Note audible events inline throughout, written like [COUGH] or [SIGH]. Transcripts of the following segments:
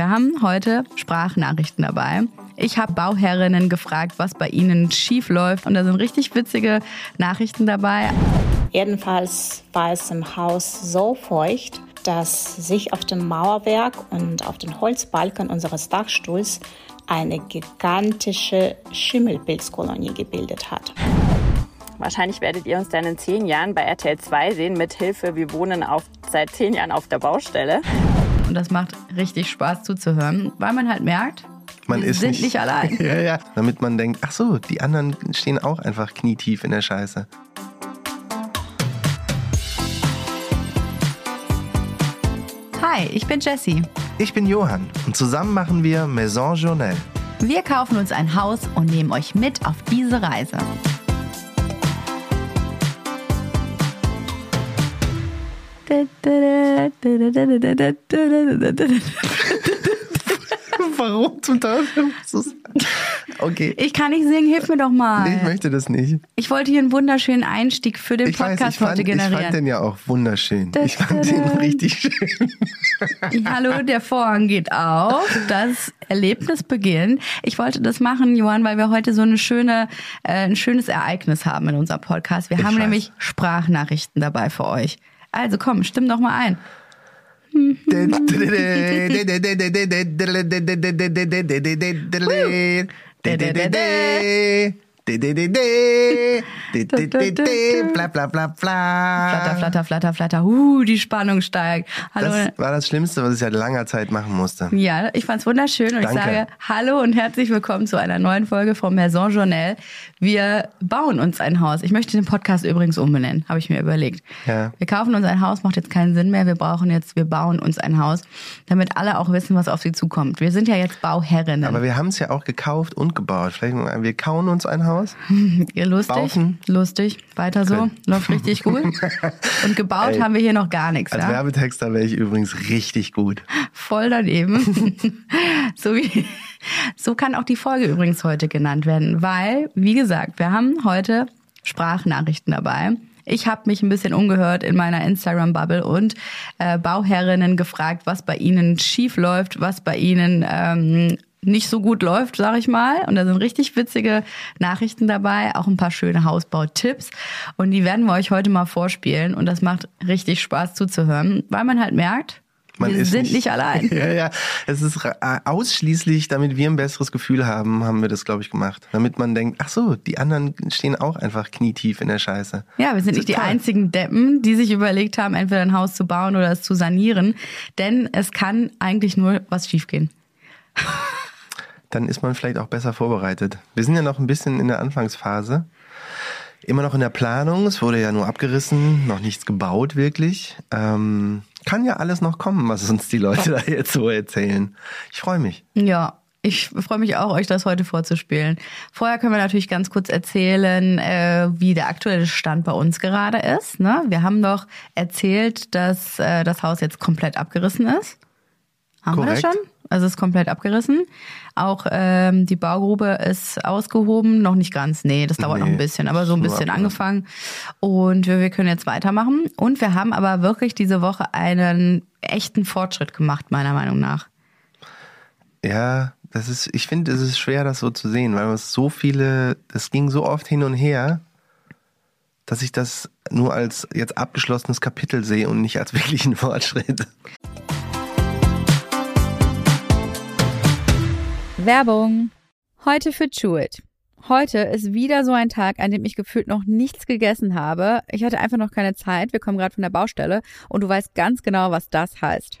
Wir haben heute Sprachnachrichten dabei. Ich habe Bauherrinnen gefragt, was bei ihnen schief läuft. Und da sind richtig witzige Nachrichten dabei. Jedenfalls war es im Haus so feucht, dass sich auf dem Mauerwerk und auf den Holzbalken unseres Dachstuhls eine gigantische Schimmelpilzkolonie gebildet hat. Wahrscheinlich werdet ihr uns dann in zehn Jahren bei RTL 2 sehen mit Hilfe, wir wohnen auf, seit zehn Jahren auf der Baustelle. Und das macht richtig Spaß zuzuhören, weil man halt merkt, Man wir ist sind nicht, nicht allein. [LAUGHS] ja, ja. Damit man denkt, ach so, die anderen stehen auch einfach knietief in der Scheiße. Hi, ich bin Jessie. Ich bin Johann und zusammen machen wir Maison Journal. Wir kaufen uns ein Haus und nehmen euch mit auf diese Reise. [LAUGHS] Warum zum Teufel? Okay. Ich kann nicht singen, hilf mir doch mal. Nee, ich möchte das nicht. Ich wollte hier einen wunderschönen Einstieg für den Ich weiß, Podcast ich fand, heute ich fand generieren. den ja auch wunderschön. Ich fand den richtig schön. Hallo, der Vorhang geht auf. Das Erlebnis beginnt. Ich wollte das machen, Johann, weil wir heute so eine schöne, äh, ein schönes Ereignis haben in unserem Podcast. Wir Ich haben weiß. nämlich Sprachnachrichten dabei für euch. Also komm, stimm doch mal ein. Bla bla bla bla. Flatter, flatter, flatter, flatter. Uh, die Spannung steigt. Hallo. Das war das Schlimmste, was ich seit langer Zeit machen musste. Ja, ich fand's wunderschön und Danke. ich sage Hallo und herzlich willkommen zu einer neuen Folge vom Maison Journal. Wir bauen uns ein Haus. Ich möchte den Podcast übrigens umbenennen, habe ich mir überlegt. Ja. Wir kaufen uns ein Haus, macht jetzt keinen Sinn mehr. Wir brauchen jetzt, wir bauen uns ein Haus, damit alle auch wissen, was auf sie zukommt. Wir sind ja jetzt Bauherrinnen. Aber wir haben es ja auch gekauft und gebaut. Vielleicht wir kauen uns ein Haus. Ihr [LAUGHS] lustig, Baufen. lustig, weiter so, Können. läuft richtig [LAUGHS] gut. Und gebaut Ey. haben wir hier noch gar nichts. Als ja? Werbetexter wäre ich übrigens richtig gut. [LAUGHS] voll daneben. so, wie, so kann auch die Folge übrigens heute genannt werden, weil, wie gesagt, wir haben heute Sprachnachrichten dabei. Ich habe mich ein bisschen umgehört in meiner Instagram-Bubble und äh, Bauherrinnen gefragt, was bei ihnen schief läuft, was bei ihnen ähm, nicht so gut läuft, sag ich mal. Und da sind richtig witzige Nachrichten dabei, auch ein paar schöne Hausbautipps. Und die werden wir euch heute mal vorspielen. Und das macht richtig Spaß zuzuhören, weil man halt merkt, Man wir sind nicht, allein. [LAUGHS] Ja, ja. Es ist äh, ausschließlich, damit wir ein besseres Gefühl haben, haben wir das, glaube ich, gemacht. Damit man denkt, ach so, die anderen stehen auch einfach knietief in der Scheiße. Ja, wir sind nicht die einzigen Deppen, die sich überlegt haben, entweder ein Haus zu bauen oder es zu sanieren. Denn es kann eigentlich nur was schiefgehen. [LAUGHS] Dann ist man vielleicht auch besser vorbereitet. Wir sind ja noch ein bisschen in der Anfangsphase. Immer noch in der Planung. Es wurde ja nur abgerissen, noch nichts gebaut wirklich. Ähm, kann ja alles noch kommen, was uns die Leute da jetzt so erzählen. Ich freue mich. Ja. Ich freue mich auch, euch das heute vorzuspielen. Vorher können wir natürlich ganz kurz erzählen, äh, wie der aktuelle Stand bei uns gerade ist. Ne? Wir haben doch erzählt, dass äh, das Haus jetzt komplett abgerissen ist. Haben wir das Korrekt. schon? Also es ist komplett abgerissen. Auch ähm, die Baugrube ist ausgehoben, noch nicht ganz. Nee, das dauert Nee, noch ein bisschen, aber so ein bisschen angefangen. Und wir, wir können jetzt weitermachen. Und wir haben aber wirklich diese Woche einen echten Fortschritt gemacht, meiner Meinung nach. Ja, das ist, ich finde, es ist schwer, das so zu sehen, weil es so viele, es ging so oft hin und her, dass ich das nur als jetzt abgeschlossenes Kapitel sehe und nicht als [LAUGHS] wirklichen Fortschritt. Werbung. Heute für Chewit. Heute ist wieder so ein Tag, an dem ich gefühlt noch nichts gegessen habe. Ich hatte einfach noch keine Zeit. Wir kommen gerade von der Baustelle und du weißt ganz genau, was das heißt.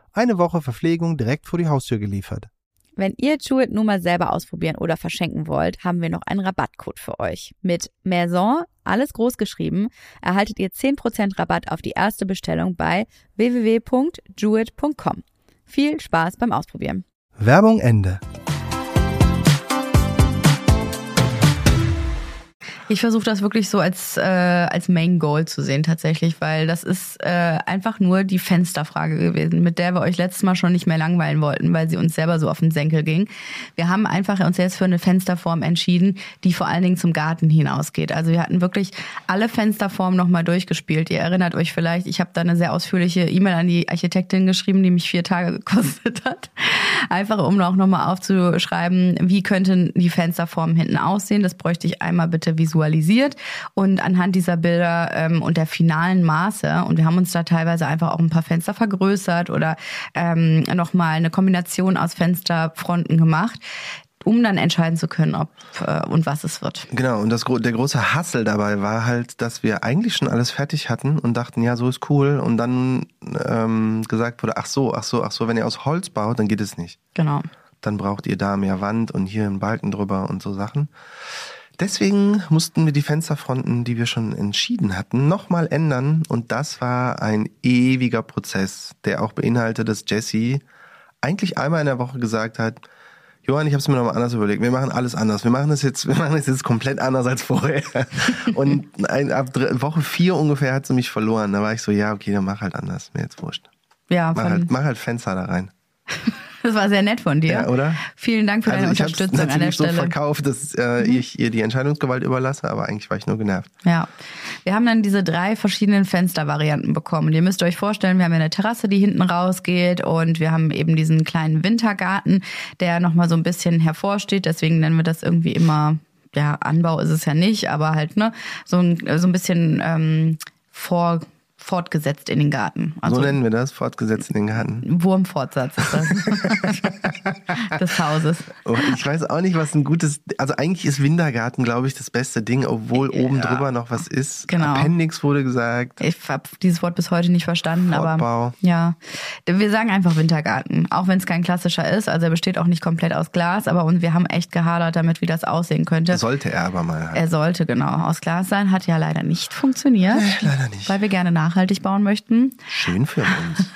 Eine Woche Verpflegung direkt vor die Haustür geliefert. Wenn ihr Jewett nun mal selber ausprobieren oder verschenken wollt, haben wir noch einen Rabattcode für euch. Mit Maison, alles groß geschrieben, erhaltet ihr 10% Rabatt auf die erste Bestellung bei www.jewett.com. Viel Spaß beim Ausprobieren. Werbung Ende. Ich versuche das wirklich so als, äh, als Main Goal zu sehen tatsächlich, weil das ist äh, einfach nur die Fensterfrage gewesen, mit der wir euch letztes Mal schon nicht mehr langweilen wollten, weil sie uns selber so auf den Senkel ging. Wir haben einfach uns jetzt für eine Fensterform entschieden, die vor allen Dingen zum Garten hinausgeht. Also wir hatten wirklich alle Fensterformen nochmal durchgespielt. Ihr erinnert euch vielleicht, ich habe da eine sehr ausführliche E-Mail an die Architektin geschrieben, die mich vier Tage [LAUGHS] gekostet hat. Einfach um auch nochmal aufzuschreiben, wie könnten die Fensterformen hinten aussehen. Das bräuchte ich einmal bitte visuell visualisiert und anhand dieser Bilder ähm, und der finalen Maße und wir haben uns da teilweise einfach auch ein paar Fenster vergrößert oder ähm, nochmal eine Kombination aus Fensterfronten gemacht um dann entscheiden zu können, ob äh, und was es wird. Genau, und das, der große Hassel dabei war halt, dass wir eigentlich schon alles fertig hatten und dachten, ja, so ist cool. Und dann ähm, gesagt wurde, ach so, ach so, ach so, wenn ihr aus Holz baut, dann geht es nicht. Genau. Dann braucht ihr da mehr Wand und hier einen Balken drüber und so Sachen. Deswegen mussten wir die Fensterfronten, die wir schon entschieden hatten, nochmal ändern. Und das war ein ewiger Prozess, der auch beinhaltet, dass Jesse eigentlich einmal in der Woche gesagt hat, Johann, ich habe es mir nochmal anders überlegt. Wir machen alles anders. Wir machen es jetzt, wir machen es jetzt komplett anders als vorher. [LAUGHS] Und ein, ab Woche vier ungefähr hat sie mich verloren. Da war ich so, ja, okay, dann mach halt anders. Mir jetzt wurscht. Ja, mach halt, mach halt Fenster da rein. [LAUGHS] Das war sehr nett von dir. Ja, oder? Vielen Dank für also deine Unterstützung an der Stelle. Ich habe so verkauft, dass äh, mhm. ich ihr die Entscheidungsgewalt überlasse, aber eigentlich war ich nur genervt. Ja. Wir haben dann diese drei verschiedenen Fenstervarianten bekommen. ihr müsst euch vorstellen, wir haben ja eine Terrasse, die hinten rausgeht und wir haben eben diesen kleinen Wintergarten, der nochmal so ein bisschen hervorsteht. Deswegen nennen wir das irgendwie immer, ja, Anbau ist es ja nicht, aber halt, ne, so ein, so ein bisschen ähm, vor fortgesetzt in den Garten. Also so nennen wir das, fortgesetzt in den Garten. Wurmfortsatz ist das [LAUGHS] des Hauses. Oh, ich weiß auch nicht, was ein gutes, also eigentlich ist Wintergarten, glaube ich, das beste Ding, obwohl ja. oben drüber noch was ist. Genau. Appendix wurde gesagt. Ich habe dieses Wort bis heute nicht verstanden, Fortbau. aber ja. Wir sagen einfach Wintergarten, auch wenn es kein klassischer ist, also er besteht auch nicht komplett aus Glas, aber wir haben echt gehadert damit, wie das aussehen könnte. Sollte er aber mal. Halt. Er sollte genau aus Glas sein, hat ja leider nicht funktioniert. Nee, leider nicht. Weil wir gerne nach nachhaltig bauen möchten. Schön für uns.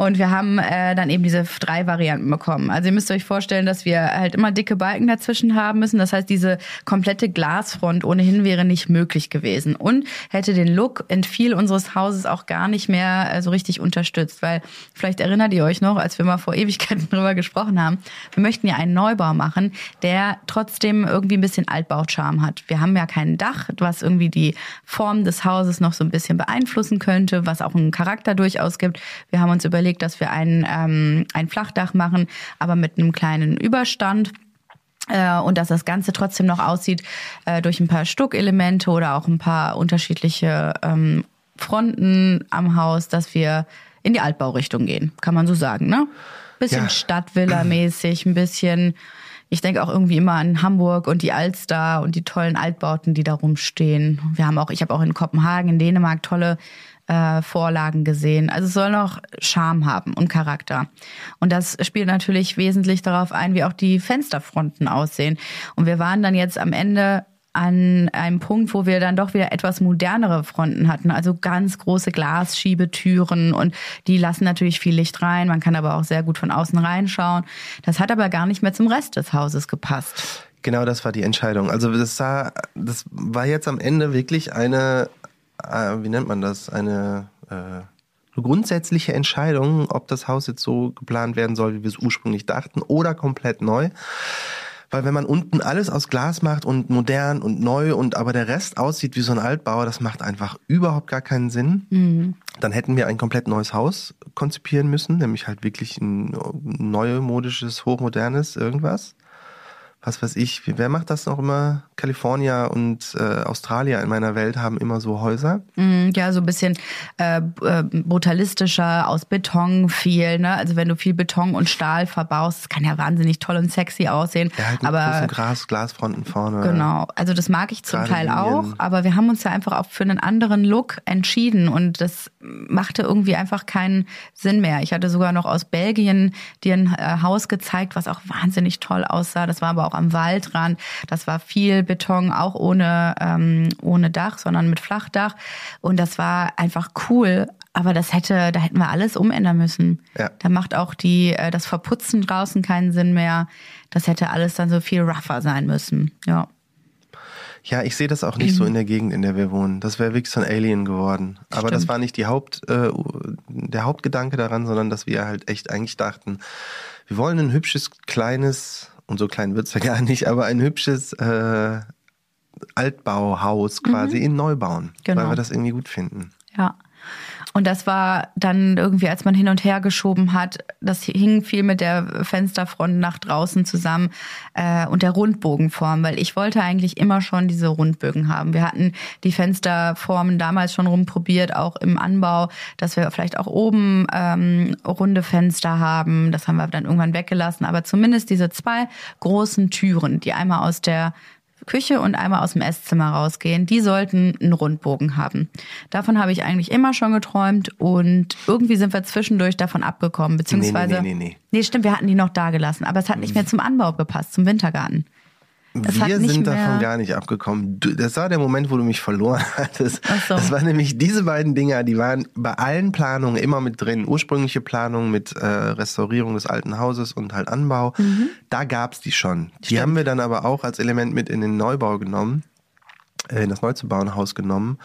Und wir haben äh, dann eben diese drei Varianten bekommen. Also ihr müsst euch vorstellen, dass wir halt immer dicke Balken dazwischen haben müssen. Das heißt, diese komplette Glasfront ohnehin wäre nicht möglich gewesen und hätte den Look in viel unseres Hauses auch gar nicht mehr äh, so richtig unterstützt. Weil vielleicht erinnert ihr euch noch, als wir mal vor Ewigkeiten [LAUGHS] drüber gesprochen haben, wir möchten ja einen Neubau machen, der trotzdem irgendwie ein bisschen Altbaucharme hat. Wir haben ja kein Dach, was irgendwie die Form des Hauses noch so ein bisschen beeinflussen könnte, was auch einen Charakter durchaus gibt. Wir haben uns überlegt, dass wir ein, ähm, ein Flachdach machen, aber mit einem kleinen Überstand äh, und dass das Ganze trotzdem noch aussieht äh, durch ein paar Stuckelemente oder auch ein paar unterschiedliche ähm, Fronten am Haus, dass wir in die Altbaurichtung gehen, kann man so sagen, ne? Bisschen ja. Stadtvilla-mäßig, ein bisschen ich denke auch irgendwie immer an Hamburg und die Alster und die tollen Altbauten, die da rumstehen. Wir haben auch, ich habe auch in Kopenhagen, in Dänemark tolle äh, Vorlagen gesehen. Also es soll noch Charme haben und Charakter. Und das spielt natürlich wesentlich darauf ein, wie auch die Fensterfronten aussehen. Und wir waren dann jetzt am Ende an einem Punkt, wo wir dann doch wieder etwas modernere Fronten hatten, also ganz große Glasschiebetüren und die lassen natürlich viel Licht rein, man kann aber auch sehr gut von außen reinschauen. Das hat aber gar nicht mehr zum Rest des Hauses gepasst. Genau, das war die Entscheidung. Also das sah, das war jetzt am Ende wirklich eine, wie nennt man das, eine äh, eine grundsätzliche Entscheidung, ob das Haus jetzt so geplant werden soll, wie wir es ursprünglich dachten, oder komplett neu. Weil wenn man unten alles aus Glas macht und modern und neu und aber der Rest aussieht wie so ein Altbauer, das macht einfach überhaupt gar keinen Sinn. Mhm. Dann hätten wir ein komplett neues Haus konzipieren müssen, nämlich halt wirklich ein neue modisches, hochmodernes irgendwas was weiß ich, wer macht das noch immer? California und äh, Australier in meiner Welt haben immer so Häuser. Mm, Ja, so ein bisschen äh, äh, brutalistischer, aus Beton viel. Ne? Also wenn du viel Beton und Stahl verbaust, das kann ja wahnsinnig toll und sexy aussehen. Ja, halt mit aber großen Gras, Glasfronten vorne. Genau, also das mag ich zum Teil auch, aber wir haben uns ja einfach auch für einen anderen Look entschieden und das machte irgendwie einfach keinen Sinn mehr. Ich hatte sogar noch aus Belgien dir ein äh, Haus gezeigt, was auch wahnsinnig toll aussah. Das war aber auch am Waldrand. Das war viel Beton, auch ohne, ähm, ohne Dach, sondern mit Flachdach. Und das war einfach cool. Aber das hätte, da hätten wir alles umändern müssen. Ja. Da macht auch die, äh, das Verputzen draußen keinen Sinn mehr. Das hätte alles dann so viel rougher sein müssen. Ja. Ja, ich sehe das auch nicht so in der Gegend, in der wir wohnen. Das wäre wirklich so ein Alien geworden. Aber das war nicht die Haupt, äh, der Hauptgedanke daran, sondern dass wir halt echt eigentlich dachten, wir wollen ein hübsches, kleines, und so klein wird's ja gar nicht, aber ein hübsches äh, Altbauhaus quasi in neu bauen, Genau. weil wir das irgendwie gut finden. Ja. Und das war dann irgendwie, als man hin und her geschoben hat, das hing viel mit der Fensterfront nach draußen zusammen äh, und der Rundbogenform, weil ich wollte eigentlich immer schon diese Rundbögen haben. Wir hatten die Fensterformen damals schon rumprobiert, auch im Anbau, dass wir vielleicht auch oben ähm, runde Fenster haben. Das haben wir dann irgendwann weggelassen. Aber zumindest diese zwei großen Türen, die einmal aus der Küche und einmal aus dem Esszimmer rausgehen, die sollten einen Rundbogen haben. Davon habe ich eigentlich immer schon geträumt und irgendwie sind wir zwischendurch davon abgekommen, beziehungsweise. Nee, nee, nee, nee. Nee, stimmt, wir hatten die noch da gelassen, aber es hat nicht mehr zum Anbau gepasst, zum Wintergarten. Hat Wir sind davon gar nicht abgekommen. Du, das war der Moment, wo du mich verloren [LAUGHS] hattest. So. Das waren nämlich diese beiden Dinger, die waren bei allen Planungen immer mit drin. Ursprüngliche Planung mit äh, Restaurierung des alten Hauses und halt Anbau. Mhm. Da gab's die schon. Die haben wir dann aber auch als Element mit in den Neubau genommen, äh, in das neu zu bauende Haus genommen.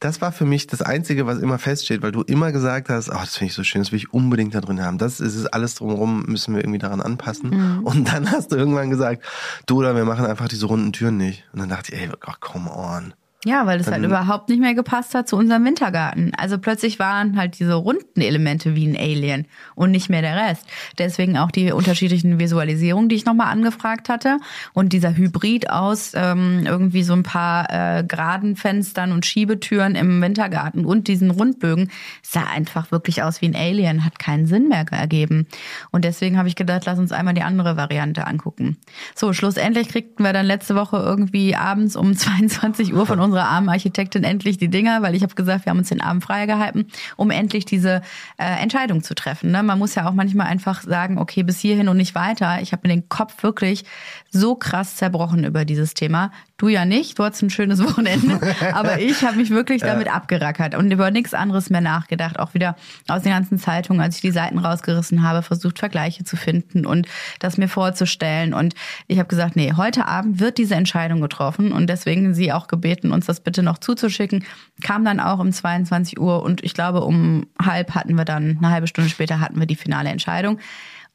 Das war für mich das Einzige, was immer feststeht, weil du immer gesagt hast, oh, das finde ich so schön, das will ich unbedingt da drin haben. Das ist es alles drumherum, müssen wir irgendwie daran anpassen. Mhm. Und dann hast du irgendwann gesagt, du oder wir machen einfach diese runden Türen nicht. Und dann dachte ich, ey, oh, come on. Ja, weil Dann- halt überhaupt nicht mehr gepasst hat zu unserem Wintergarten. Also plötzlich waren halt diese runden Elemente wie ein Alien und nicht mehr der Rest. Deswegen auch die unterschiedlichen Visualisierungen, die ich nochmal angefragt hatte. Und dieser Hybrid aus ähm, irgendwie so ein paar äh, geraden Fenstern und Schiebetüren im Wintergarten und diesen Rundbögen sah einfach wirklich aus wie ein Alien, hat keinen Sinn mehr ergeben. Und deswegen habe ich gedacht, lass uns einmal die andere Variante angucken. So, schlussendlich kriegten wir dann letzte Woche irgendwie abends um [LAUGHS] 22 Uhr von unserer armen Architektin endlich die Dinger, weil ich habe gesagt, wir haben uns den Abend freigehalten, um endlich diese äh, Entscheidung zu treffen. Ne? Man muss ja auch manchmal einfach sagen, okay, bis hierhin und nicht weiter. Ich habe mir den Kopf wirklich so krass zerbrochen über dieses Thema. Du ja nicht, du hattest ein schönes [LAUGHS] Wochenende, aber ich habe mich wirklich [LAUGHS] damit abgerackert und über nichts anderes mehr nachgedacht. Auch wieder aus den ganzen Zeitungen, als ich die Seiten rausgerissen habe, versucht Vergleiche zu finden und das mir vorzustellen. Und ich habe gesagt, nee, heute Abend wird diese Entscheidung getroffen und deswegen sie auch gebeten, uns das bitte noch zuzuschicken. Kam dann auch um 22 Uhr und ich glaube um halb hatten wir dann, eine halbe Stunde später hatten wir die finale Entscheidung.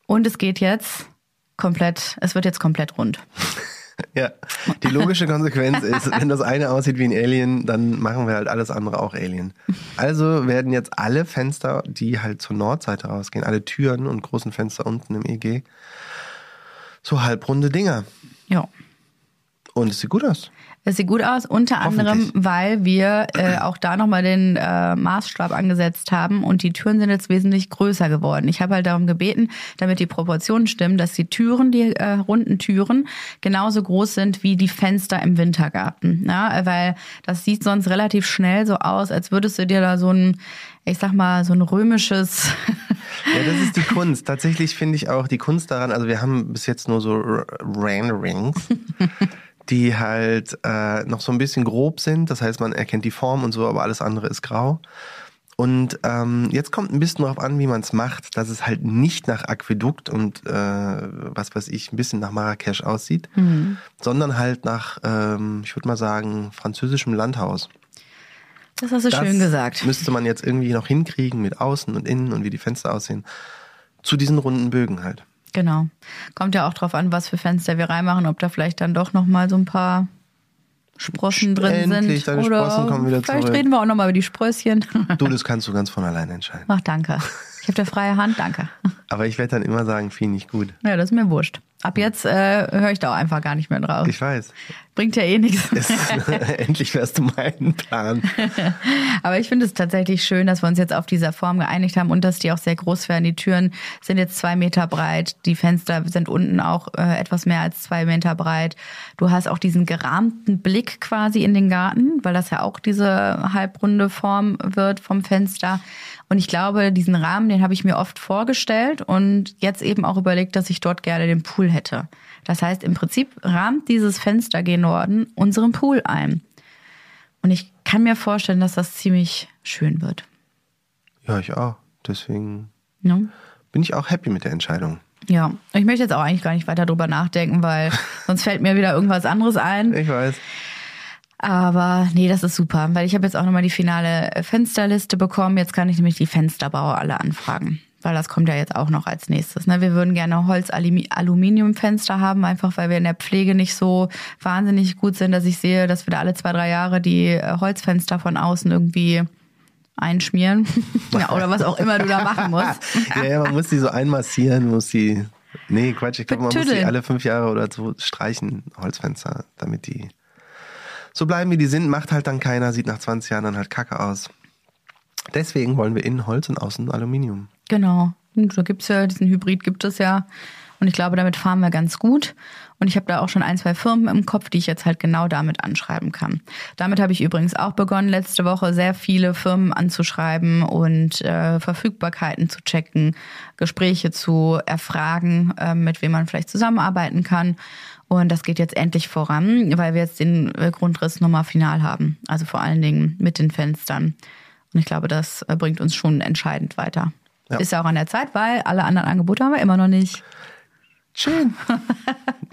Und es geht jetzt komplett, es wird jetzt komplett rund. [LAUGHS] [LAUGHS] Ja, die logische Konsequenz ist, wenn das eine aussieht wie ein Alien, dann machen wir halt alles andere auch Alien. Also werden jetzt alle Fenster, die halt zur Nordseite rausgehen, alle Türen und großen Fenster unten im EG, so halbrunde Dinger. Ja. Und es sieht gut aus. Es sieht gut aus, unter anderem, weil wir äh, auch da nochmal den äh, Maßstab angesetzt haben und die Türen sind jetzt wesentlich größer geworden. Ich habe halt darum gebeten, damit die Proportionen stimmen, dass die Türen, die äh, runden Türen, genauso groß sind wie die Fenster im Wintergarten. Ja, weil das sieht sonst relativ schnell so aus, als würdest du dir da so ein, ich sag mal, so ein römisches [LAUGHS] Ja, das ist die Kunst. Tatsächlich finde ich auch die Kunst daran, also wir haben bis jetzt nur so R- Renderings, [LAUGHS] die halt äh, noch so ein bisschen grob sind. Das heißt, man erkennt die Form und so, aber alles andere ist grau. Und ähm, jetzt kommt ein bisschen darauf an, wie man es macht, dass es halt nicht nach Aquädukt und äh, was weiß ich, ein bisschen nach Marrakesch aussieht, sondern halt nach, ähm, ich würde mal sagen, französischem Landhaus. Das hast du schön gesagt. Müsste man jetzt irgendwie noch hinkriegen mit außen und innen und wie die Fenster aussehen. Zu diesen runden Bögen halt. Genau. Kommt ja auch drauf an, was für Fenster wir reinmachen, ob da vielleicht dann doch nochmal so ein paar Sprossen drin Endlich, sind. deine Oder Sprossen kommen wieder vielleicht zurück. reden wir auch nochmal über die Sprösschen. Du, das kannst du ganz von alleine entscheiden. Ach, danke. [LAUGHS] Ich habe da freie Hand, danke. Aber ich werde dann immer sagen, finde ich gut. Ja, das ist mir wurscht. Ab jetzt äh, höre ich da auch einfach gar nicht mehr drauf. Ich weiß. Bringt ja eh nichts. [LAUGHS] Es, [LAUGHS] endlich wärst du mein Plan. [LAUGHS] Aber ich finde es tatsächlich schön, dass wir uns jetzt auf dieser Form geeinigt haben und dass die auch sehr groß werden. Die Türen sind jetzt zwei Meter breit, die Fenster sind unten auch äh, etwas mehr als zwei Meter breit. Du hast auch diesen gerahmten Blick quasi in den Garten, weil das ja auch diese halbrunde Form wird vom Fenster. Und ich glaube, diesen Rahmen, den habe ich mir oft vorgestellt und jetzt eben auch überlegt, dass ich dort gerne den Pool hätte. Das heißt, im Prinzip rahmt dieses Fenster gen Norden unseren Pool ein. Und ich kann mir vorstellen, dass das ziemlich schön wird. Ja, ich auch. Deswegen Ne? bin ich auch happy mit der Entscheidung. Ja, ich möchte jetzt auch eigentlich gar nicht weiter drüber nachdenken, weil [LAUGHS] sonst fällt mir wieder irgendwas anderes ein. Ich weiß. Aber nee, das ist super, weil ich habe jetzt auch nochmal die finale Fensterliste bekommen. Jetzt kann ich nämlich die Fensterbauer alle anfragen, weil das kommt ja jetzt auch noch als nächstes. Ne? Wir würden gerne Holz-Aluminiumfenster haben, einfach weil wir in der Pflege nicht so wahnsinnig gut sind, dass ich sehe, dass wir da alle zwei, drei Jahre die äh, Holzfenster von außen irgendwie einschmieren. [LAUGHS] ja, oder was auch immer du da machen musst. [LAUGHS] ja, ja, man muss die so einmassieren, muss die. Nee, Quatsch, ich glaube, man muss die alle fünf Jahre oder so streichen, Holzfenster, damit die so bleiben, wie die sind. Macht halt dann keiner, sieht nach 20 Jahren dann halt kacke aus. Deswegen wollen wir innen Holz und außen Aluminium. Genau. Da gibt's ja, diesen Hybrid gibt es ja. Und ich glaube, damit fahren wir ganz gut. Und ich habe da auch schon ein, zwei Firmen im Kopf, die ich jetzt halt genau damit anschreiben kann. Damit habe ich übrigens auch begonnen, letzte Woche sehr viele Firmen anzuschreiben und äh, Verfügbarkeiten zu checken, Gespräche zu erfragen, äh, mit wem man vielleicht zusammenarbeiten kann. Und das geht jetzt endlich voran, weil wir jetzt den äh, Grundriss nochmal final haben. Also vor allen Dingen mit den Fenstern. Und ich glaube, das äh, bringt uns schon entscheidend weiter. Ja. Ist ja auch an der Zeit, weil alle anderen Angebote haben wir immer noch nicht. Schön. [LAUGHS]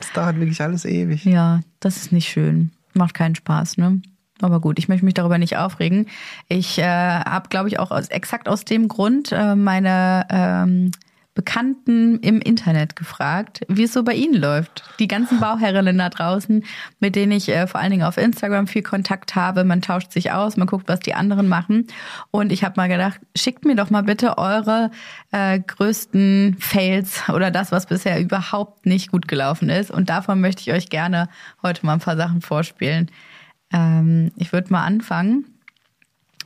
Das dauert wirklich alles ewig. Ja, das ist nicht schön. Macht keinen Spaß, ne? Aber gut, ich möchte mich darüber nicht aufregen. Ich äh, habe, glaube ich, auch aus, exakt aus dem Grund äh, meine ähm, Bekannten im Internet gefragt, wie es so bei ihnen läuft. Die ganzen Bauherrinnen da draußen, mit denen ich äh, vor allen Dingen auf Instagram viel Kontakt habe. Man tauscht sich aus, man guckt, was die anderen machen. Und ich habe mal gedacht, schickt mir doch mal bitte eure äh, größten Fails oder das, was bisher überhaupt nicht gut gelaufen ist. Und davon möchte ich euch gerne heute mal ein paar Sachen vorspielen. Ähm, ich würde mal anfangen.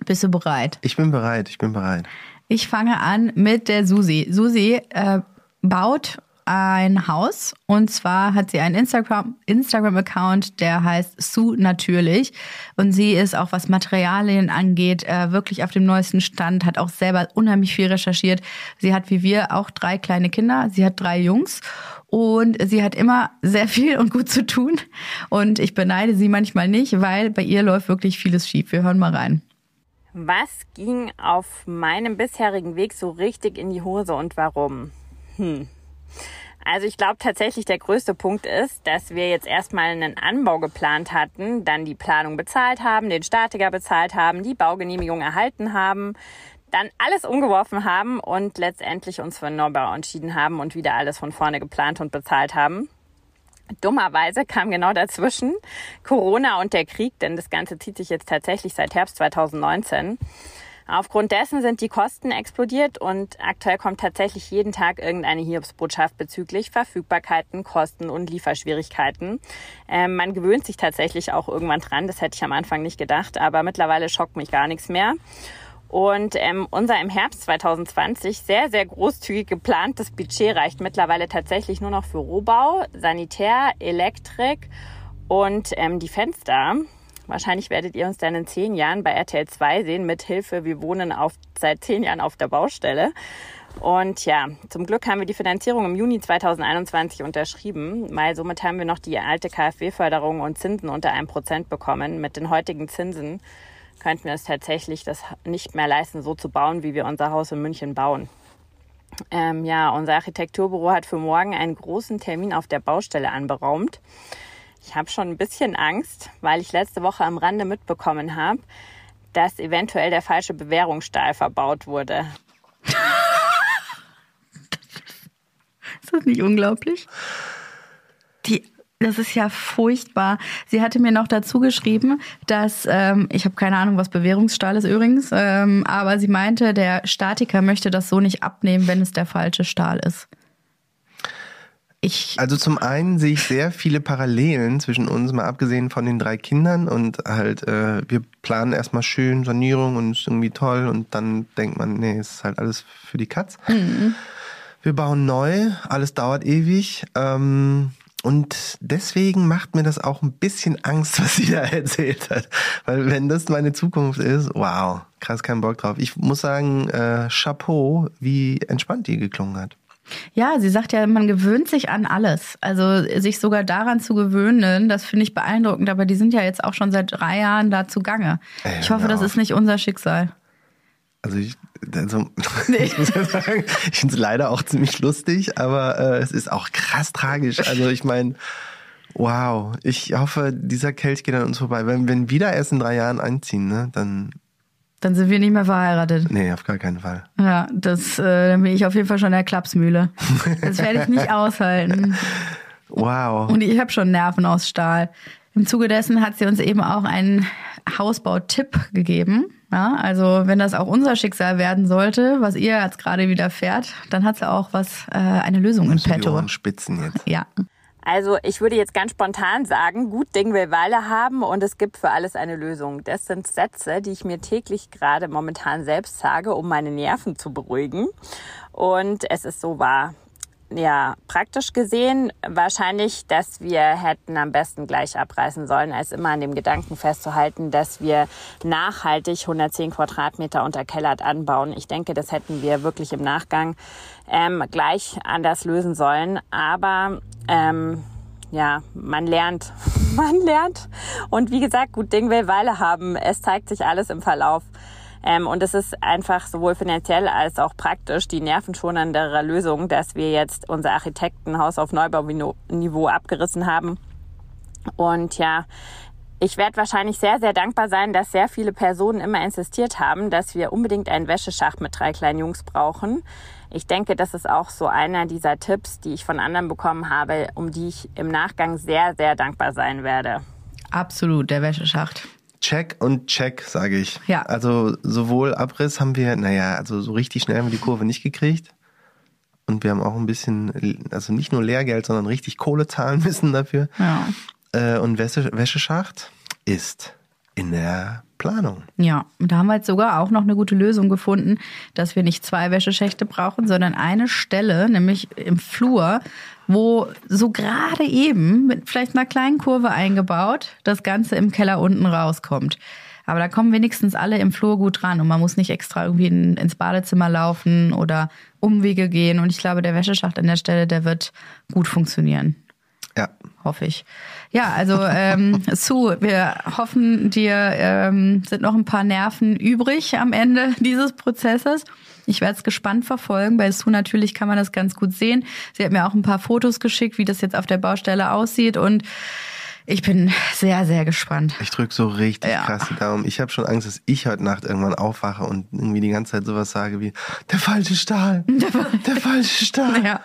Bist du bereit? Ich bin bereit, ich bin bereit. Ich fange an mit der Susi. Susi äh, baut ein Haus und zwar hat sie einen Instagram Instagram Account, der heißt Sue natürlich und sie ist auch was Materialien angeht äh, wirklich auf dem neuesten Stand, hat auch selber unheimlich viel recherchiert. Sie hat wie wir auch drei kleine Kinder, sie hat drei Jungs und sie hat immer sehr viel und gut zu tun und ich beneide sie manchmal nicht, weil bei ihr läuft wirklich vieles schief. Wir hören mal rein. Was ging auf meinem bisherigen Weg so richtig in die Hose und warum? Hm. Also ich glaube tatsächlich, der größte Punkt ist, dass wir jetzt erstmal einen Anbau geplant hatten, dann die Planung bezahlt haben, den Statiker bezahlt haben, die Baugenehmigung erhalten haben, dann alles umgeworfen haben und letztendlich uns für einen Neubau entschieden haben und wieder alles von vorne geplant und bezahlt haben. Dummerweise kam genau dazwischen Corona und der Krieg, denn das Ganze zieht sich jetzt tatsächlich seit Herbst 2019. Aufgrund dessen sind die Kosten explodiert und aktuell kommt tatsächlich jeden Tag irgendeine Hiobsbotschaft bezüglich Verfügbarkeiten, Kosten und Lieferschwierigkeiten. Ähm, man gewöhnt sich tatsächlich auch irgendwann dran, das hätte ich am Anfang nicht gedacht, aber mittlerweile schockt mich gar nichts mehr. Und ähm, unser im Herbst 2020 sehr, sehr großzügig geplantes Budget reicht mittlerweile tatsächlich nur noch für Rohbau, Sanitär, Elektrik und ähm, die Fenster. Wahrscheinlich werdet ihr uns dann in zehn Jahren bei RTL 2 sehen mit Hilfe. Wir wohnen auf, seit zehn Jahren auf der Baustelle. Und ja, zum Glück haben wir die Finanzierung im Juni 2021 unterschrieben, weil somit haben wir noch die alte KfW-Förderung und Zinsen unter einem Prozent bekommen. Mit den heutigen Zinsen könnten wir es tatsächlich das nicht mehr leisten, so zu bauen, wie wir unser Haus in München bauen. Ähm, ja, unser Architekturbüro hat für morgen einen großen Termin auf der Baustelle anberaumt. Ich habe schon ein bisschen Angst, weil ich letzte Woche am Rande mitbekommen habe, dass eventuell der falsche Bewährungsstahl verbaut wurde. [LAUGHS] Ist das nicht unglaublich? Die, das ist ja furchtbar. Sie hatte mir noch dazu geschrieben, dass, ähm, ich habe keine Ahnung, was Bewährungsstahl ist übrigens, ähm, aber sie meinte, der Statiker möchte das so nicht abnehmen, wenn es der falsche Stahl ist. Ich, Also zum einen sehe ich sehr viele Parallelen zwischen uns, mal abgesehen von den drei Kindern und halt, äh, wir planen erstmal schön Sanierung und ist irgendwie toll und dann denkt man, nee, es ist halt alles für die Katz. Wir bauen neu, alles dauert ewig. Ähm, und deswegen macht mir das auch ein bisschen Angst, [LAUGHS] was sie da erzählt hat. Weil wenn das meine Zukunft ist, wow, krass, kein Bock drauf. Ich muss sagen, äh, Chapeau, wie entspannt die geklungen hat. ja, sie sagt ja, man gewöhnt sich an alles. Also sich sogar daran zu gewöhnen, das finde ich beeindruckend. Aber die sind ja jetzt auch schon seit drei Jahren da zugange. Ey, Ich hoffe, das auf. ist nicht unser Schicksal. Also ich, also, [LAUGHS] ich muss ja sagen, ich finde es leider auch ziemlich lustig, aber äh, es ist auch krass tragisch. Also ich meine, wow, ich hoffe, dieser Kelch geht an uns vorbei. Wenn, wenn wir da erst in drei Jahren einziehen, ne, dann, Dann sind wir nicht mehr verheiratet. nee, auf gar keinen Fall. Ja, das, äh, dann bin ich auf jeden Fall schon in der Klapsmühle. Das werde ich nicht [LAUGHS] aushalten. Wow. Und ich habe schon Nerven aus Stahl. Im Zuge dessen hat sie uns eben auch einen Hausbautipp gegeben. Ja, also wenn das auch unser Schicksal werden sollte, was ihr jetzt gerade widerfährt, dann hat sie auch was, äh, eine Lösung in die petto. Ohren spitzen jetzt. Ja. Also ich würde jetzt ganz spontan sagen, gut Ding will Weile haben und es gibt für alles eine Lösung. Das sind Sätze, die ich mir täglich gerade momentan selbst sage, um meine Nerven zu beruhigen. Und es ist so wahr. Ja, praktisch gesehen wahrscheinlich, dass wir hätten am besten gleich abreißen sollen, als immer an dem Gedanken festzuhalten, dass wir nachhaltig 110 Quadratmeter unterkellert anbauen. Ich denke, das hätten wir wirklich im Nachgang ähm, gleich anders lösen sollen. Aber ähm, ja, man lernt, [LAUGHS] man lernt. Und wie gesagt, gut Ding will Weile haben. Es zeigt sich alles im Verlauf. Ähm, und es ist einfach sowohl finanziell als auch praktisch die nervenschonendere Lösung, dass wir jetzt unser Architektenhaus auf Neubauniveau abgerissen haben. Und ja, ich werde wahrscheinlich sehr, sehr dankbar sein, dass sehr viele Personen immer insistiert haben, dass wir unbedingt einen Wäscheschacht mit drei kleinen Jungs brauchen. Ich denke, das ist auch so einer dieser Tipps, die ich von anderen bekommen habe, um die ich im Nachgang sehr, sehr dankbar sein werde. Absolut, der Wäscheschacht. Check und check, sage ich. Ja. Also sowohl Abriss haben wir, naja, also so richtig schnell haben wir die Kurve nicht gekriegt. Und wir haben auch ein bisschen, also nicht nur Lehrgeld, sondern richtig Kohle zahlen [LAUGHS] müssen dafür. Ja. Äh, und Wäsche, Wäscheschacht ist in der Planung. Ja, und da haben wir jetzt sogar auch noch eine gute Lösung gefunden, dass wir nicht zwei Wäscheschächte brauchen, sondern eine Stelle, nämlich im Flur, wo so gerade eben mit vielleicht einer kleinen Kurve eingebaut das Ganze im Keller unten rauskommt. Aber da kommen wenigstens alle im Flur gut ran und man muss nicht extra irgendwie in, ins Badezimmer laufen oder Umwege gehen. Und ich glaube, der Wäscheschacht an der Stelle, der wird gut funktionieren Ja. hoffe ich. Ja, also ähm, Sue, wir hoffen, dir ähm, sind noch ein paar Nerven übrig am Ende [LAUGHS] dieses Prozesses. Ich werde es gespannt verfolgen. Bei Sue natürlich kann man das ganz gut sehen. Sie hat mir auch ein paar Fotos geschickt, wie das jetzt auf der Baustelle aussieht und ich bin sehr, sehr gespannt. Ich drück so richtig Ja. krass die Daumen. Ich habe schon Angst, dass ich heute Nacht irgendwann aufwache und irgendwie die ganze Zeit sowas sage wie der falsche Stahl, [LAUGHS] der falsche Stahl. Ja,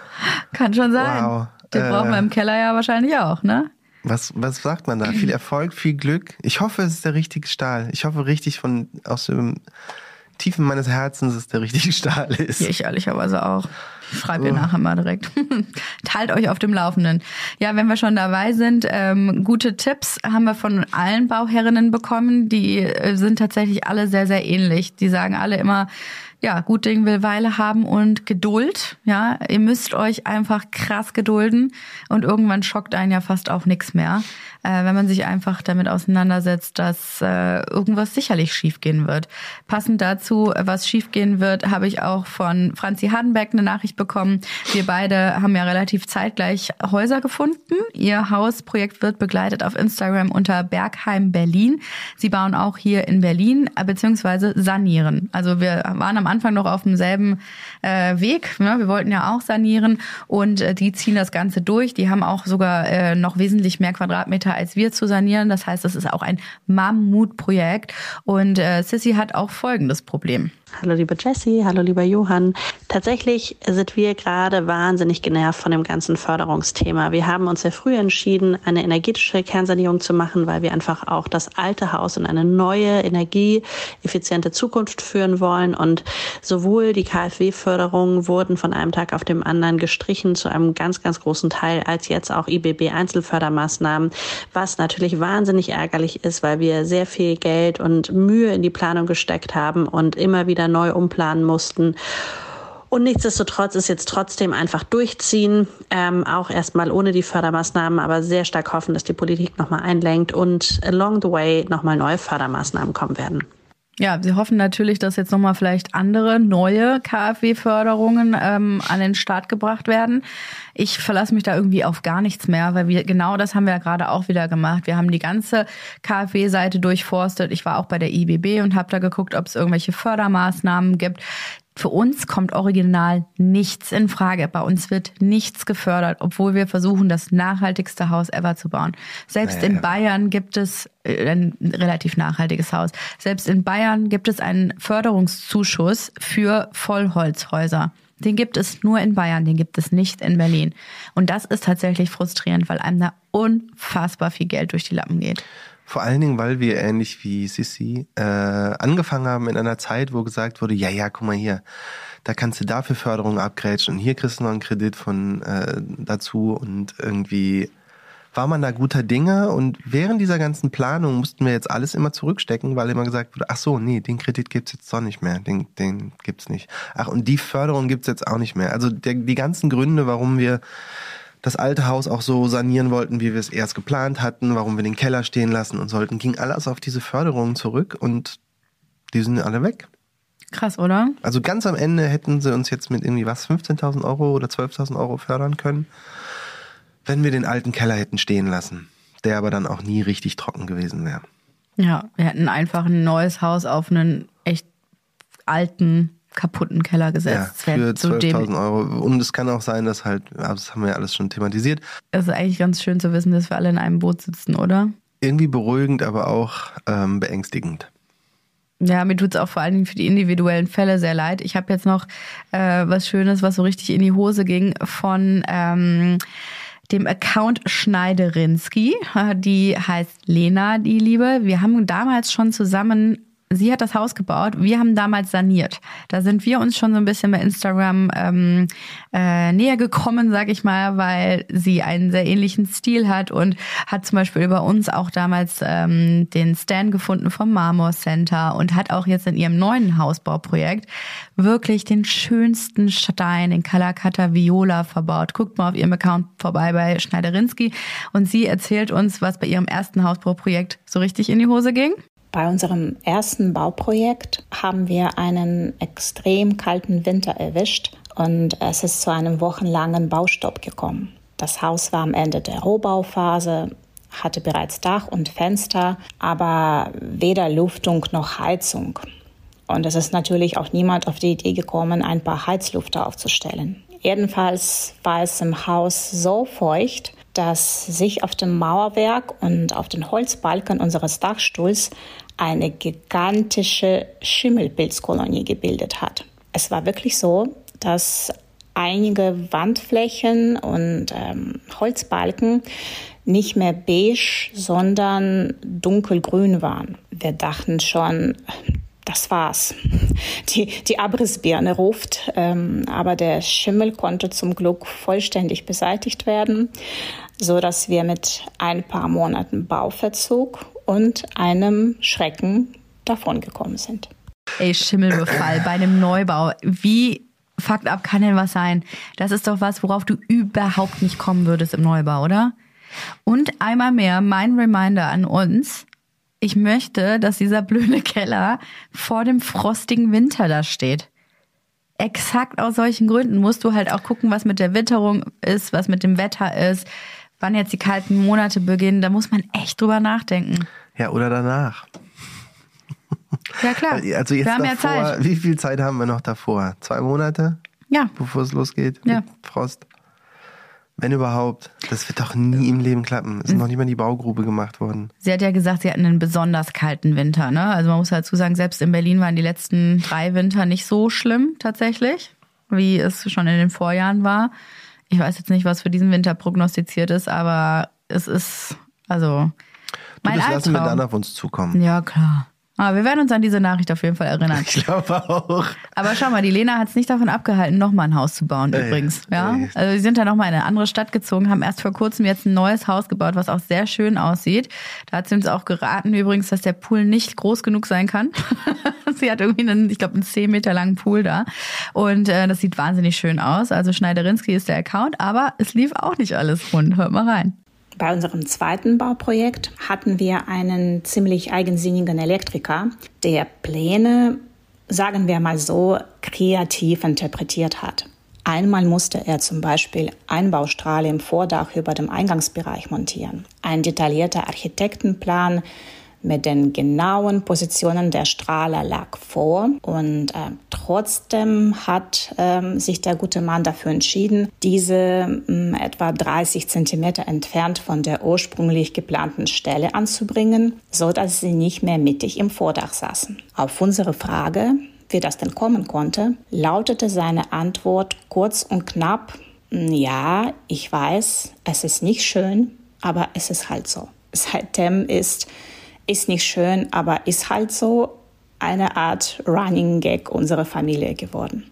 kann schon sein. Wow. Den Äh, brauchen wir im Keller ja wahrscheinlich auch, ne? Was, was sagt man da? Viel Erfolg, viel Glück. Ich hoffe, es ist der richtige Stahl. Ich hoffe richtig von aus dem Tiefen meines Herzens, dass es der richtige Stahl ist. Ja, ich ehrlicherweise auch. Ich schreibe ihr Oh. nachher mal direkt. [LAUGHS] Teilt euch auf dem Laufenden. Ja, wenn wir schon dabei sind, ähm, gute Tipps haben wir von allen Bauherrinnen bekommen. Die äh, sind tatsächlich alle sehr, sehr ähnlich. Die sagen alle immer, ja, gut Ding will Weile haben und Geduld. Ja, ihr müsst euch einfach krass gedulden und irgendwann schockt einen ja fast auch nichts mehr, äh, wenn man sich einfach damit auseinandersetzt, dass äh, irgendwas sicherlich schiefgehen wird. Passend dazu, was schiefgehen wird, habe ich auch von Franzi Hardenberg eine Nachricht bekommen. Wir beide haben ja relativ zeitgleich Häuser gefunden. Ihr Hausprojekt wird begleitet auf Instagram unter Bergheim Berlin. Sie bauen auch hier in Berlin, äh, beziehungsweise sanieren. Also wir waren am Anfang noch auf demselben äh, Weg. Ne? Wir wollten ja auch sanieren und äh, die ziehen das Ganze durch. Die haben auch sogar äh, noch wesentlich mehr Quadratmeter als wir zu sanieren. Das heißt, das ist auch ein Mammutprojekt. Und äh, Sissy hat auch folgendes Problem. Hallo lieber Jessie, hallo lieber Johann. Tatsächlich sind wir gerade wahnsinnig genervt von dem ganzen Förderungsthema. Wir haben uns sehr früh entschieden, eine energetische Kernsanierung zu machen, weil wir einfach auch das alte Haus in eine neue, energieeffiziente Zukunft führen wollen. Und sowohl die KfW-Förderungen wurden von einem Tag auf dem anderen gestrichen zu einem ganz, ganz großen Teil, als jetzt auch IBB-Einzelfördermaßnahmen, was natürlich wahnsinnig ärgerlich ist, weil wir sehr viel Geld und Mühe in die Planung gesteckt haben und immer wieder neu umplanen mussten. Und nichtsdestotrotz ist jetzt trotzdem einfach durchziehen, ähm, auch erstmal ohne die Fördermaßnahmen, aber sehr stark hoffen, dass die Politik nochmal einlenkt und along the way nochmal neue Fördermaßnahmen kommen werden. Ja, Sie hoffen natürlich, dass jetzt nochmal vielleicht andere neue KfW-Förderungen ähm, an den Start gebracht werden. Ich verlasse mich da irgendwie auf gar nichts mehr, weil wir genau das haben wir ja gerade auch wieder gemacht. Wir haben die ganze KfW-Seite durchforstet. Ich war auch bei der IBB und habe da geguckt, ob es irgendwelche Fördermaßnahmen gibt. Für uns kommt original nichts in Frage. Bei uns wird nichts gefördert, obwohl wir versuchen, das nachhaltigste Haus ever zu bauen. Selbst naja. in Bayern gibt es äh, ein relativ nachhaltiges Haus. Selbst in Bayern gibt es einen Förderungszuschuss für Vollholzhäuser. Den gibt es nur in Bayern, den gibt es nicht in Berlin. Und das ist tatsächlich frustrierend, weil einem da unfassbar viel Geld durch die Lappen geht. Vor allen Dingen, weil wir ähnlich wie Sissi äh, angefangen haben in einer Zeit, wo gesagt wurde, ja, ja, guck mal hier, da kannst du dafür Förderung abgrätschen und hier kriegst du noch einen Kredit von äh, dazu und irgendwie war man da guter Dinge und während dieser ganzen Planung mussten wir jetzt alles immer zurückstecken, weil immer gesagt wurde, ach so, nee, den Kredit gibt's jetzt doch nicht mehr, den, den gibt's nicht. Ach, und die Förderung gibt's jetzt auch nicht mehr. Also der, die ganzen Gründe, warum wir das alte Haus auch so sanieren wollten, wie wir es erst geplant hatten, warum wir den Keller stehen lassen und sollten, ging alles auf diese Förderungen zurück und die sind alle weg. Krass, oder? Also ganz am Ende hätten sie uns jetzt mit irgendwie was, 15.000 Euro oder 12.000 Euro fördern können, wenn wir den alten Keller hätten stehen lassen, der aber dann auch nie richtig trocken gewesen wäre. Ja, wir hätten einfach ein neues Haus auf einen echt alten kaputten Keller gesetzt. Ja, für 12.000 Euro. Und es kann auch sein, dass halt, das haben wir ja alles schon thematisiert. Es ist eigentlich ganz schön zu wissen, dass wir alle in einem Boot sitzen, oder? Irgendwie beruhigend, aber auch ähm, beängstigend. Ja, mir tut es auch vor allen Dingen für die individuellen Fälle sehr leid. Ich habe jetzt noch äh, was Schönes, was so richtig in die Hose ging von ähm, dem Account Schneiderinski. [LAUGHS] Die heißt Lena, die Liebe. Wir haben damals schon zusammen Sie hat das Haus gebaut. Wir haben damals saniert. Da sind wir uns schon so ein bisschen bei Instagram ähm, äh, näher gekommen, sag ich mal, weil sie einen sehr ähnlichen Stil hat und hat zum Beispiel über uns auch damals ähm, den Stand gefunden vom Marmor Center und hat auch jetzt in ihrem neuen Hausbauprojekt wirklich den schönsten Stein in Calacata Viola verbaut. Guckt mal auf ihrem Account vorbei bei Schneiderinski und sie erzählt uns, was bei ihrem ersten Hausbauprojekt so richtig in die Hose ging. Bei unserem ersten Bauprojekt haben wir einen extrem kalten Winter erwischt und es ist zu einem wochenlangen Baustopp gekommen. Das Haus war am Ende der Rohbauphase, hatte bereits Dach und Fenster, aber weder Luftung noch Heizung. Und es ist natürlich auch niemand auf die Idee gekommen, ein paar Heizlüfter aufzustellen. Jedenfalls war es im Haus so feucht, dass sich auf dem Mauerwerk und auf den Holzbalken unseres Dachstuhls eine gigantische Schimmelpilzkolonie gebildet hat. Es war wirklich so, dass einige Wandflächen und ähm, Holzbalken nicht mehr beige, sondern dunkelgrün waren. Wir dachten schon, das war's. Die, die Abrissbirne ruft, ähm, aber der Schimmel konnte zum Glück vollständig beseitigt werden, so dass wir mit ein paar Monaten Bauverzug und einem Schrecken davongekommen sind. Ey, Schimmelbefall bei einem Neubau. Wie fucked up kann denn was sein? Das ist doch was, worauf du überhaupt nicht kommen würdest im Neubau, oder? Und einmal mehr mein Reminder an uns, ich möchte, dass dieser blöde Keller vor dem frostigen Winter da steht. exakt aus solchen Gründen musst du halt auch gucken, was mit der Witterung ist, was mit dem Wetter ist, wann jetzt die kalten Monate beginnen. Da muss man echt drüber nachdenken. Ja, oder danach. Ja, klar. Also jetzt wir haben davor, ja Zeit. wie viel Zeit haben wir noch davor? Zwei Monate, Ja, bevor es losgeht Ja. mit Frost? Wenn überhaupt. Das wird doch nie im Leben klappen. Es ist noch nicht mal in die Baugrube gemacht worden. sie hat ja gesagt, sie hatten einen besonders kalten Winter. Ne? Also man muss dazu sagen, selbst in Berlin waren die letzten drei Winter nicht so schlimm tatsächlich, wie es schon in den Vorjahren war. Ich weiß jetzt nicht, was für diesen Winter prognostiziert ist, aber es ist also Du, mein das lassen wir Albtraum. dann auf uns zukommen. Ja, klar. Aber wir werden uns an diese Nachricht auf jeden Fall erinnern. Ich glaube auch. Aber schau mal, die Lena hat es nicht davon abgehalten, nochmal ein Haus zu bauen Ey, übrigens. Ja? ey. Also sie sind da nochmal in eine andere Stadt gezogen, haben erst vor kurzem jetzt ein neues Haus gebaut, was auch sehr schön aussieht. Da hat sie uns auch geraten übrigens, dass der Pool nicht groß genug sein kann. [LAUGHS] sie hat irgendwie einen, ich glaube, einen 10 Meter langen Pool da. Und äh, das sieht wahnsinnig schön aus. Also Schneiderinski ist der Account, aber es lief auch nicht alles rund. Hört mal rein. Bei unserem zweiten Bauprojekt hatten wir einen ziemlich eigensinnigen Elektriker, der Pläne, sagen wir mal so, kreativ interpretiert hat. Einmal musste er zum Beispiel Einbaustrahle im Vordach über dem Eingangsbereich montieren. Ein detaillierter Architektenplan mit den genauen Positionen der Strahler lag vor und äh, trotzdem hat ähm, sich der gute Mann dafür entschieden, diese mh, etwa 30 Zentimeter entfernt von der ursprünglich geplanten Stelle anzubringen, so dass sie nicht mehr mittig im Vordach saßen. Auf unsere Frage, wie das denn kommen konnte, lautete seine Antwort kurz und knapp, ja, ich weiß, es ist nicht schön, aber es ist halt so. Seitdem ist ist nicht schön, aber ist halt so eine Art Running Gag unserer Familie geworden.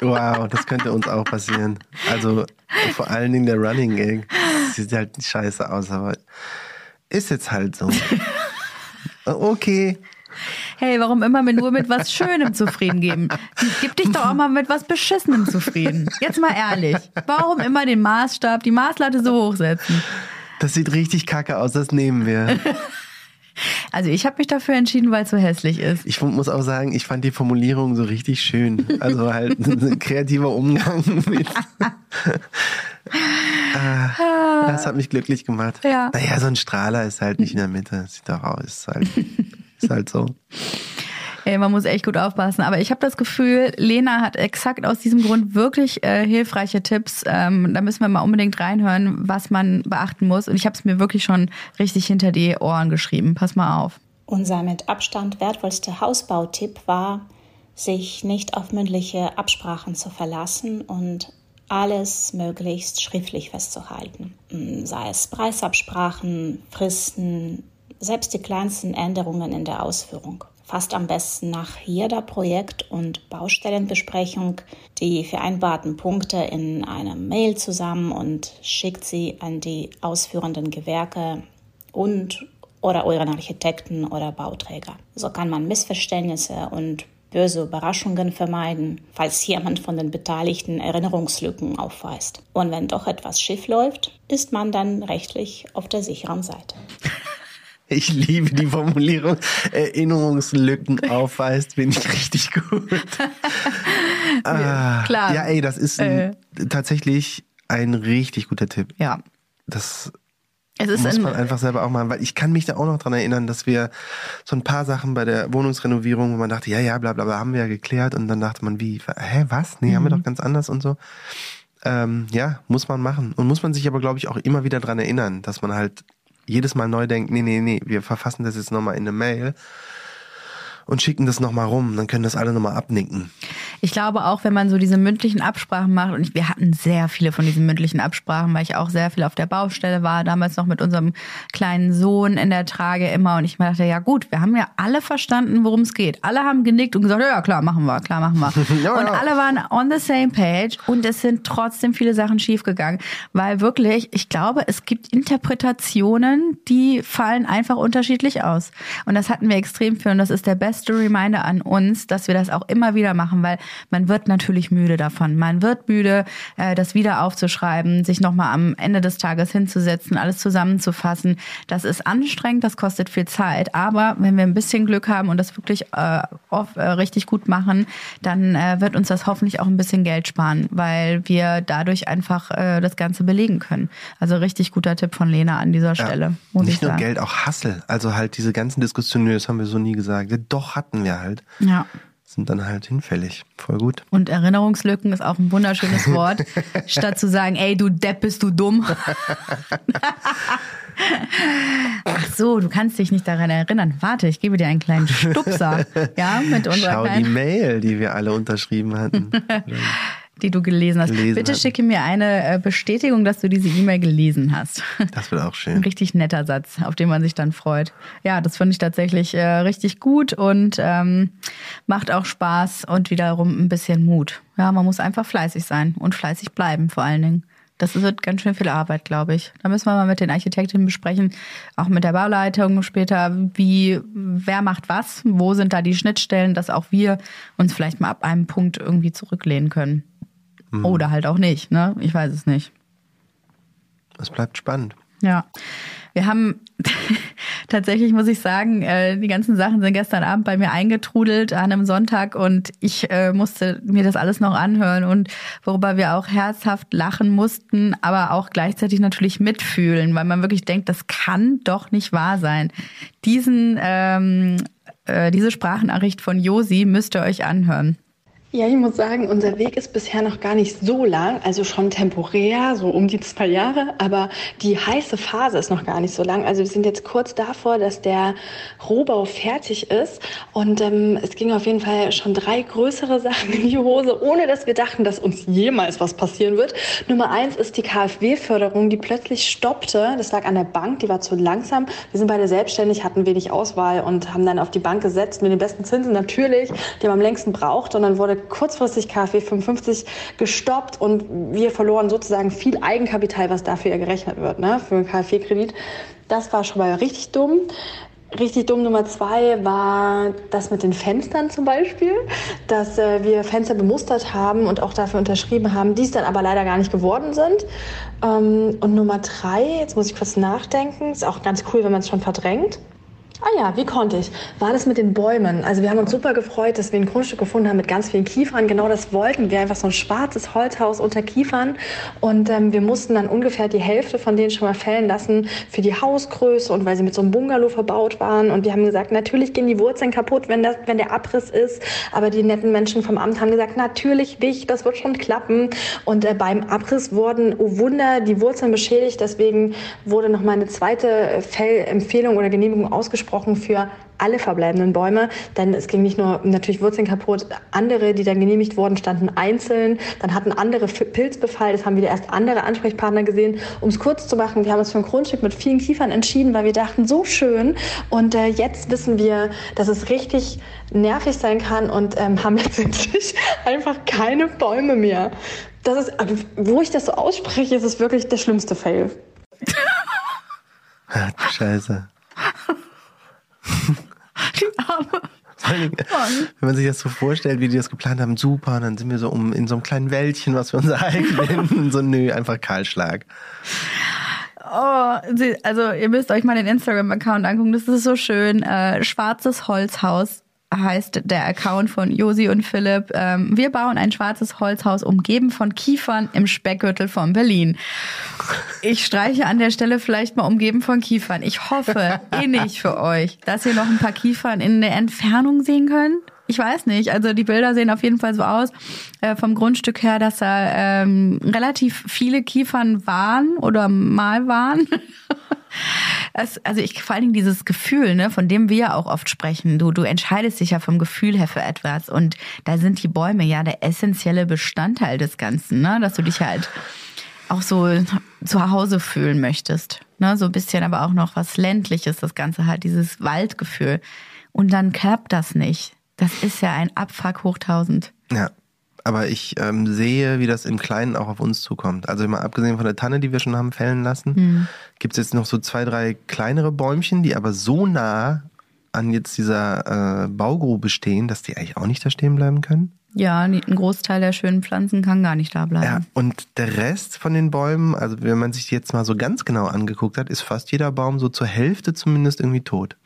Wow, das könnte uns auch passieren. Also vor allen Dingen der Running Gag. Sieht halt scheiße aus, aber ist jetzt halt so. Okay. Hey, warum immer mit nur mit was Schönem zufrieden geben? Gib dich doch auch mal mit was Beschissenem zufrieden. Jetzt mal ehrlich. Warum immer den Maßstab, die Maßlatte so hochsetzen? Das sieht richtig kacke aus, das nehmen wir. [LAUGHS] Also ich habe mich dafür entschieden, weil es so hässlich ist. Ich muss auch sagen, ich fand die Formulierung so richtig schön. Also halt [LAUGHS] ein kreativer Umgang mit. [LAUGHS] ah, das hat mich glücklich gemacht. Ja. Naja, so ein Strahler ist halt nicht in der Mitte. Sieht doch aus. Ist halt, ist halt so. Ey, man muss echt gut aufpassen. Aber ich habe das Gefühl, Lena hat exakt aus diesem Grund wirklich äh, hilfreiche Tipps. Ähm, da müssen wir mal unbedingt reinhören, was man beachten muss. Und ich habe es mir wirklich schon richtig hinter die Ohren geschrieben. Pass mal auf. Unser mit Abstand wertvollster Hausbautipp war, sich nicht auf mündliche Absprachen zu verlassen und alles möglichst schriftlich festzuhalten. Sei es Preisabsprachen, Fristen, selbst die kleinsten Änderungen in der Ausführung. Fasst am besten nach jeder Projekt- und Baustellenbesprechung die vereinbarten Punkte in einer Mail zusammen und schickt sie an die ausführenden Gewerke und oder euren Architekten oder Bauträger. So kann man Missverständnisse und böse Überraschungen vermeiden, falls jemand von den Beteiligten Erinnerungslücken aufweist. Und wenn doch etwas schief läuft, ist man dann rechtlich auf der sicheren Seite. [LAUGHS] Ich liebe die Formulierung. Erinnerungslücken aufweist, finde ich richtig gut. [LAUGHS] ah, klar. Ja, ey, das ist ein, tatsächlich ein richtig guter Tipp. Ja. Das Es ist muss man einfach selber auch machen, weil ich kann mich da auch noch dran erinnern, dass wir so ein paar Sachen bei der Wohnungsrenovierung, wo man dachte, ja, ja, bla bla bla, haben wir ja geklärt und dann dachte man, wie, hä, was? Nee, haben Mhm. wir doch ganz anders und so. Ähm, ja, muss man machen. Und muss man sich aber, glaube ich, auch immer wieder dran erinnern, dass man halt jedes Mal neu denkt, nee, nee, nee, wir verfassen das jetzt nochmal in eine Mail und schicken das nochmal rum, dann können das alle nochmal abnicken. Ich glaube auch, wenn man so diese mündlichen Absprachen macht, und wir hatten sehr viele von diesen mündlichen Absprachen, weil ich auch sehr viel auf der Baustelle war, damals noch mit unserem kleinen Sohn in der Trage immer. Und ich mir dachte, ja gut, wir haben ja alle verstanden, worum es geht. Alle haben genickt und gesagt, ja klar, machen wir, klar, machen wir. [LAUGHS] Ja, und ja. alle waren on the same page und es sind trotzdem viele Sachen schiefgegangen, weil wirklich, ich glaube, es gibt Interpretationen, die fallen einfach unterschiedlich aus. Und das hatten wir extrem für und das ist der beste Reminder an uns, dass wir das auch immer wieder machen, weil man wird natürlich müde davon. Man wird müde, äh, das wieder aufzuschreiben, sich nochmal am Ende des Tages hinzusetzen, alles zusammenzufassen. Das ist anstrengend, das kostet viel Zeit. Aber wenn wir ein bisschen Glück haben und das wirklich äh, oft, äh, richtig gut machen, dann äh, wird uns das hoffentlich auch ein bisschen Geld sparen, weil wir dadurch einfach äh, das Ganze belegen können. Also richtig guter Tipp von Lena an dieser Stelle. Ja, nicht nur Geld, auch Hassel. Also halt diese ganzen Diskussionen, das haben wir so nie gesagt. Doch hatten wir halt. Ja sind dann halt hinfällig. Voll gut. Und Erinnerungslücken ist auch ein wunderschönes [LAUGHS] Wort. Statt zu sagen, ey, du Depp, bist du dumm. [LAUGHS] [LAUGHS] Ach so, du kannst dich nicht daran erinnern. Warte, ich gebe dir einen kleinen Stupser. Ja, mit unserer Schau die Mail, die wir alle unterschrieben hatten. Die du gelesen hast. Gelesen Bitte hatten. schicke mir eine äh, Bestätigung, dass du diese E-Mail gelesen hast. [LAUGHS] Das wird auch Ein schön. richtig netter Satz, auf den man sich dann freut. Ja, das finde ich tatsächlich äh, richtig gut und ähm, macht auch Spaß und wiederum ein bisschen Mut. Ja, man muss einfach fleißig sein und fleißig bleiben vor allen Dingen. Das wird ganz schön viel Arbeit, glaube ich. Da müssen wir mal mit den Architektinnen besprechen, auch mit der Bauleitung später, wie, wer macht was, wo sind da die Schnittstellen, dass auch wir uns vielleicht mal ab einem Punkt irgendwie zurücklehnen können. Oder halt auch nicht, ne? Ich weiß es nicht. Es bleibt spannend. Ja, wir haben [LAUGHS] tatsächlich, muss ich sagen, äh, die ganzen Sachen sind gestern Abend bei mir eingetrudelt an einem Sonntag und ich äh, musste mir das alles noch anhören und worüber wir auch herzhaft lachen mussten, aber auch gleichzeitig natürlich mitfühlen, weil man wirklich denkt, das kann doch nicht wahr sein. Diesen, ähm, äh, diese Sprachnachricht von Josi müsst ihr euch anhören. Ja, ich muss sagen, unser Weg ist bisher noch gar nicht so lang, also schon temporär, so um die zwei Jahre, aber die heiße Phase ist noch gar nicht so lang. Also wir sind jetzt kurz davor, dass der Rohbau fertig ist und ähm, es ging auf jeden Fall schon drei größere [LAUGHS] Sachen in die Hose, ohne dass wir dachten, dass uns jemals was passieren wird. Nummer eins ist die KfW-Förderung, die plötzlich stoppte. Das lag an der Bank, die war zu langsam. Wir sind beide selbstständig, hatten wenig Auswahl und haben dann auf die Bank gesetzt mit den besten Zinsen natürlich, die man am längsten braucht und dann wurde kurzfristig KfW 55 gestoppt und wir verloren sozusagen viel Eigenkapital, was dafür ja gerechnet wird, ne, für einen KfW-Kredit. Das war schon mal richtig dumm. Richtig dumm Nummer zwei war das mit den Fenstern zum Beispiel, dass äh, wir Fenster bemustert haben und auch dafür unterschrieben haben, die es dann aber leider gar nicht geworden sind. Ähm, und Nummer drei, jetzt muss ich kurz nachdenken, ist auch ganz cool, wenn man es schon verdrängt. Ah ja, wie konnte ich? War das mit den Bäumen? Also wir haben uns super gefreut, dass wir ein Grundstück gefunden haben mit ganz vielen Kiefern. Genau das wollten wir, einfach so ein schwarzes Holzhaus unter Kiefern. Und ähm, wir mussten dann ungefähr die Hälfte von denen schon mal fällen lassen für die Hausgröße und weil sie mit so einem Bungalow verbaut waren. Und wir haben gesagt, natürlich gehen die Wurzeln kaputt, wenn, das, wenn der Abriss ist. Aber die netten Menschen vom Amt haben gesagt, natürlich nicht, das wird schon klappen. Und äh, beim Abriss wurden, oh Wunder, die Wurzeln beschädigt. Deswegen wurde noch mal eine zweite Fellempfehlung oder Genehmigung ausgesprochen für alle verbleibenden Bäume, denn es ging nicht nur natürlich Wurzeln kaputt, andere, die dann genehmigt wurden, standen einzeln, dann hatten andere Pilzbefall, das haben wieder erst andere Ansprechpartner gesehen. Um es kurz zu machen, wir haben uns für ein Grundstück mit vielen Kiefern entschieden, weil wir dachten, so schön und äh, jetzt wissen wir, dass es richtig nervig sein kann und ähm, haben [LAUGHS] letztendlich einfach keine Bäume mehr. Das ist, also, wo ich das so ausspreche, ist es wirklich der schlimmste Fail. [LAUGHS] Scheiße. [LAUGHS] Dingen, wenn man sich das so vorstellt, wie die das geplant haben, super, und dann sind wir so um in so einem kleinen Wäldchen, was wir uns [LAUGHS] eignen. so, nö, einfach Kahlschlag. Oh, also ihr müsst euch mal den Instagram-Account angucken, das ist so schön. Äh, Schwarzes Holzhaus heißt der Account von Josi und Philipp. Ähm, wir bauen ein schwarzes Holzhaus umgeben von Kiefern im Speckgürtel von Berlin. Ich streiche an der Stelle vielleicht mal umgeben von Kiefern. Ich hoffe [LAUGHS] innig für euch, dass ihr noch ein paar Kiefern in der Entfernung sehen könnt. Ich weiß nicht. Also die Bilder sehen auf jeden Fall so aus äh, vom Grundstück her, dass da ähm, relativ viele Kiefern waren oder mal waren. [LAUGHS] Es, also ich vor allen Dingen dieses Gefühl, ne, von dem wir auch oft sprechen. Du, du entscheidest dich ja vom Gefühl her für etwas und da sind die Bäume ja der essentielle Bestandteil des Ganzen, ne, dass du dich halt auch so zu Hause fühlen möchtest, ne, so ein bisschen, aber auch noch was ländliches, das Ganze halt dieses Waldgefühl. Und dann klappt das nicht. Das ist ja ein Abfuck hoch tausend. Ja. Aber ich ähm, sehe, wie das im Kleinen auch auf uns zukommt. Also mal abgesehen von der Tanne, die wir schon haben fällen lassen, Hm. gibt's jetzt noch so zwei, drei kleinere Bäumchen, die aber so nah an jetzt dieser äh, Baugrube stehen, dass die eigentlich auch nicht da stehen bleiben können. Ja, ein Großteil der schönen Pflanzen kann gar nicht da bleiben. Ja, und der Rest von den Bäumen, also wenn man sich die jetzt mal so ganz genau angeguckt hat, ist fast jeder Baum so zur Hälfte zumindest irgendwie tot.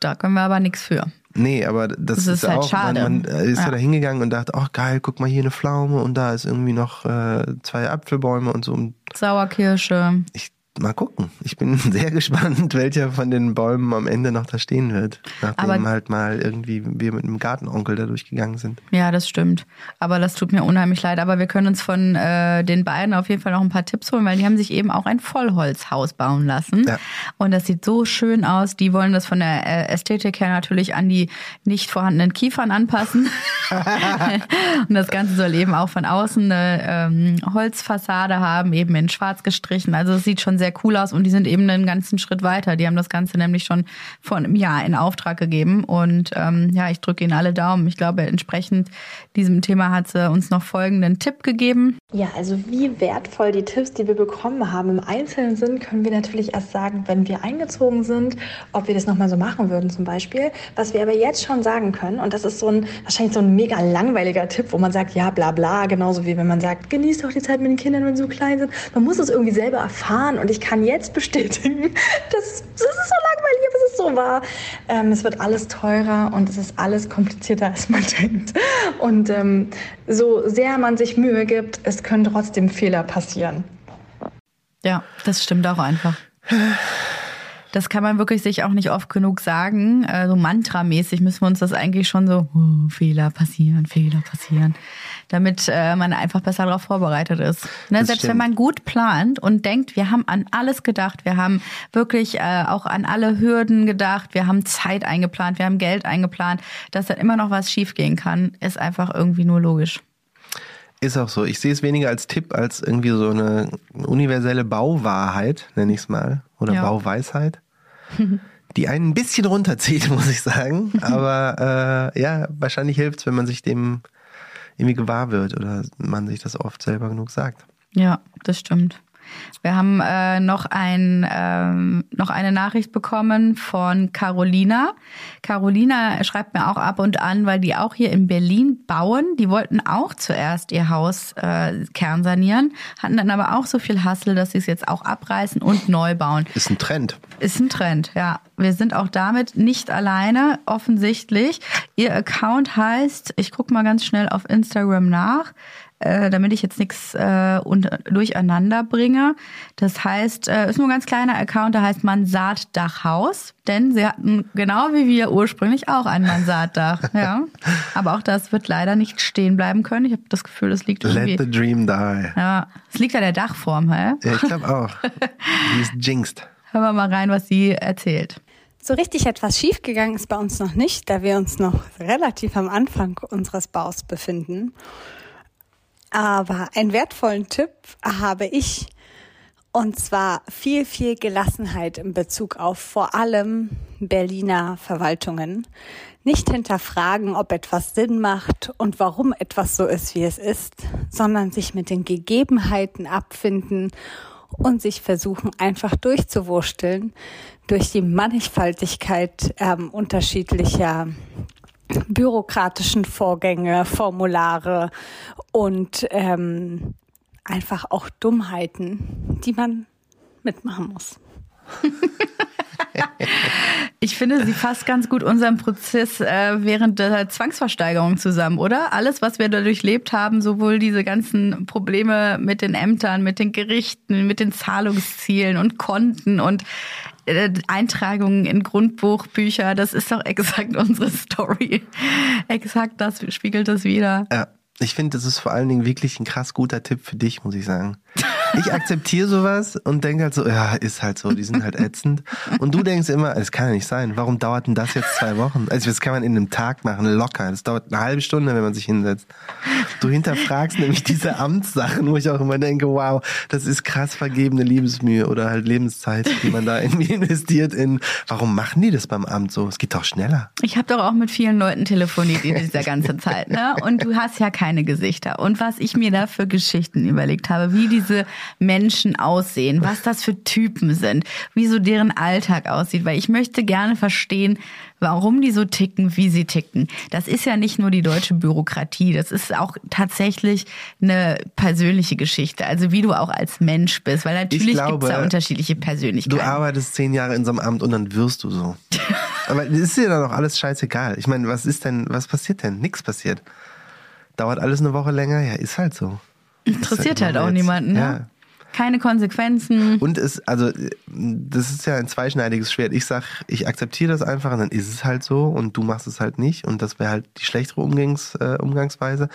Da können wir aber nichts für. Nee, aber das, Das ist halt auch, schade. Man, man ist ja. Ja. da hingegangen und dachte, ach geil, guck mal hier eine Pflaume und da ist irgendwie noch äh, zwei Apfelbäume und so. Sauerkirsche. ich mal gucken. Ich bin [LAUGHS] sehr gespannt, welcher von den Bäumen am Ende noch da stehen wird. Nachdem Aber- halt mal irgendwie wir mit einem Gartenonkel da durchgegangen sind. Ja, das stimmt. Aber das tut mir unheimlich leid. Aber wir können uns von äh, den beiden auf jeden Fall noch ein paar Tipps holen, weil die haben sich eben auch ein Vollholzhaus bauen lassen. Ja. Und das sieht so schön aus. Die wollen das von der äh, Ästhetik her natürlich an die nicht vorhandenen Kiefern anpassen. [LAUGHS] und das Ganze soll eben auch von außen eine ähm, Holzfassade haben, eben in schwarz gestrichen. Also es sieht schon sehr cool aus und die sind eben einen ganzen Schritt weiter. Die haben das Ganze nämlich schon vor einem Jahr in Auftrag gegeben. Und ähm, ja, ich drücke Ihnen alle Daumen. Ich glaube, entsprechend diesem Thema hat sie uns noch folgenden Tipp gegeben. Ja, also wie wertvoll die Tipps, die wir bekommen haben, im Einzelnen sind, können wir natürlich erst sagen, wenn wir eingezogen sind, ob wir das nochmal so machen würden zum Beispiel. Was wir aber jetzt schon sagen können, und das ist so ein, wahrscheinlich so ein mega langweiliger Tipp, wo man sagt, ja, bla bla, genauso wie wenn man sagt, genießt doch die Zeit mit den Kindern, wenn sie so klein sind. Man muss es irgendwie selber erfahren und ich kann jetzt bestätigen, [LAUGHS] das, das ist so langweilig, aber es ist so wahr. Ähm, es wird alles teurer und es ist alles komplizierter, als man [LAUGHS] denkt. Und ähm, so sehr man sich Mühe gibt, es können trotzdem Fehler passieren. Ja, das stimmt auch einfach. Das kann man wirklich sich auch nicht oft genug sagen. Äh, so mantramäßig müssen wir uns das eigentlich schon so, oh, Fehler passieren, Fehler passieren, damit äh, man einfach besser darauf vorbereitet ist. Ne? Selbst stimmt. wenn man gut plant und denkt, wir haben an alles gedacht, wir haben wirklich äh, auch an alle Hürden gedacht, wir haben Zeit eingeplant, wir haben Geld eingeplant, dass dann immer noch was schiefgehen kann, ist einfach irgendwie nur logisch. Ist auch so. Ich sehe es weniger als Tipp, als irgendwie so eine universelle Bauwahrheit, nenne ich es mal. Oder Ja. Bauweisheit. Die einen ein bisschen runterzieht, [LAUGHS] muss ich sagen. Aber äh, ja, wahrscheinlich hilft es, wenn man sich dem irgendwie gewahr wird oder man sich das oft selber genug sagt. Ja, das stimmt. Wir haben äh, noch, ein, ähm, noch eine Nachricht bekommen von Carolina. Carolina schreibt mir auch ab und an, weil die auch hier in Berlin bauen. Die wollten auch zuerst ihr Haus äh, kernsanieren, hatten dann aber auch so viel Hassel, dass sie es jetzt auch abreißen und neu bauen. Ist ein Trend. Ist ein Trend, ja. Wir sind auch damit nicht alleine, offensichtlich. Ihr Account heißt, ich gucke mal ganz schnell auf Instagram nach, äh, damit ich jetzt nichts äh, unter- durcheinander bringe. Das heißt, äh, ist nur ein ganz kleiner Account, der heißt Mansarddachhaus, denn sie hatten genau wie wir ursprünglich auch ein Mansarddach. [LAUGHS] ja. Aber auch das wird leider nicht stehen bleiben können. Ich habe das Gefühl, es liegt irgendwie. Let the dream die. ja, es liegt an der Dachform, hä? Ja, ich glaube auch. [LAUGHS] Die ist jinxed. Hören wir mal rein, was sie erzählt. So richtig etwas schiefgegangen ist bei uns noch nicht, da wir uns noch relativ am Anfang unseres Baus befinden. Aber einen wertvollen Tipp habe ich, und zwar viel, viel Gelassenheit in Bezug auf vor allem Berliner Verwaltungen. Nicht hinterfragen, ob etwas Sinn macht und warum etwas so ist, wie es ist, sondern sich mit den Gegebenheiten abfinden und sich versuchen, einfach durchzuwursteln durch die Mannigfaltigkeit ähm, unterschiedlicher bürokratischen Vorgänge, Formulare und ähm, einfach auch Dummheiten, die man mitmachen muss. [LAUGHS] Ich finde, sie fasst ganz gut unseren Prozess äh, während der Zwangsversteigerung zusammen, oder? Alles, was wir da durchlebt haben, sowohl diese ganzen Probleme mit den Ämtern, mit den Gerichten, mit den Zahlungszielen und Konten und äh, Eintragungen in Grundbuchbücher, das ist doch exakt [LAUGHS] unsere Story. Exakt das spiegelt das wieder. Ja, ich finde, das ist vor allen Dingen wirklich ein krass guter Tipp für dich, muss ich sagen. [LAUGHS] Ich akzeptiere sowas und denke halt so, ja, ist halt so, die sind halt ätzend. Und du denkst immer, es kann ja nicht sein. Warum dauert denn das jetzt zwei Wochen? Also das kann man in einem Tag machen, locker. Das dauert eine halbe Stunde, wenn man sich hinsetzt. Du hinterfragst nämlich diese Amtssachen, wo ich auch immer denke, wow, das ist krass vergebene Liebesmühe oder halt Lebenszeit, die man da irgendwie investiert in. Warum machen die das beim Amt so? Es geht doch schneller. Ich habe doch auch mit vielen Leuten telefoniert in dieser ganzen Zeit, ne? Und du hast ja keine Gesichter. Und was ich mir da für Geschichten überlegt habe, wie diese Menschen aussehen, was das für Typen sind, wie so deren Alltag aussieht, weil ich möchte gerne verstehen, warum die so ticken, wie sie ticken. Das ist ja nicht nur die deutsche Bürokratie, das ist auch tatsächlich eine persönliche Geschichte, also wie du auch als Mensch bist, weil natürlich gibt es da unterschiedliche Persönlichkeiten. Du arbeitest zehn Jahre in so einem Amt und dann wirst du so. [LAUGHS] Aber das ist dir dann doch alles scheißegal. Ich meine, was ist denn, was passiert denn? Nix passiert. Dauert alles eine Woche länger? Ja, ist halt so. Interessiert halt auch jetzt. niemanden. Ne? Ja keine Konsequenzen. Und es, also, das ist ja ein zweischneidiges Schwert. Ich sag, ich akzeptiere das einfach und dann ist es halt so und du machst es halt nicht und das wäre halt die schlechtere Umgangs, äh, Umgangsweise.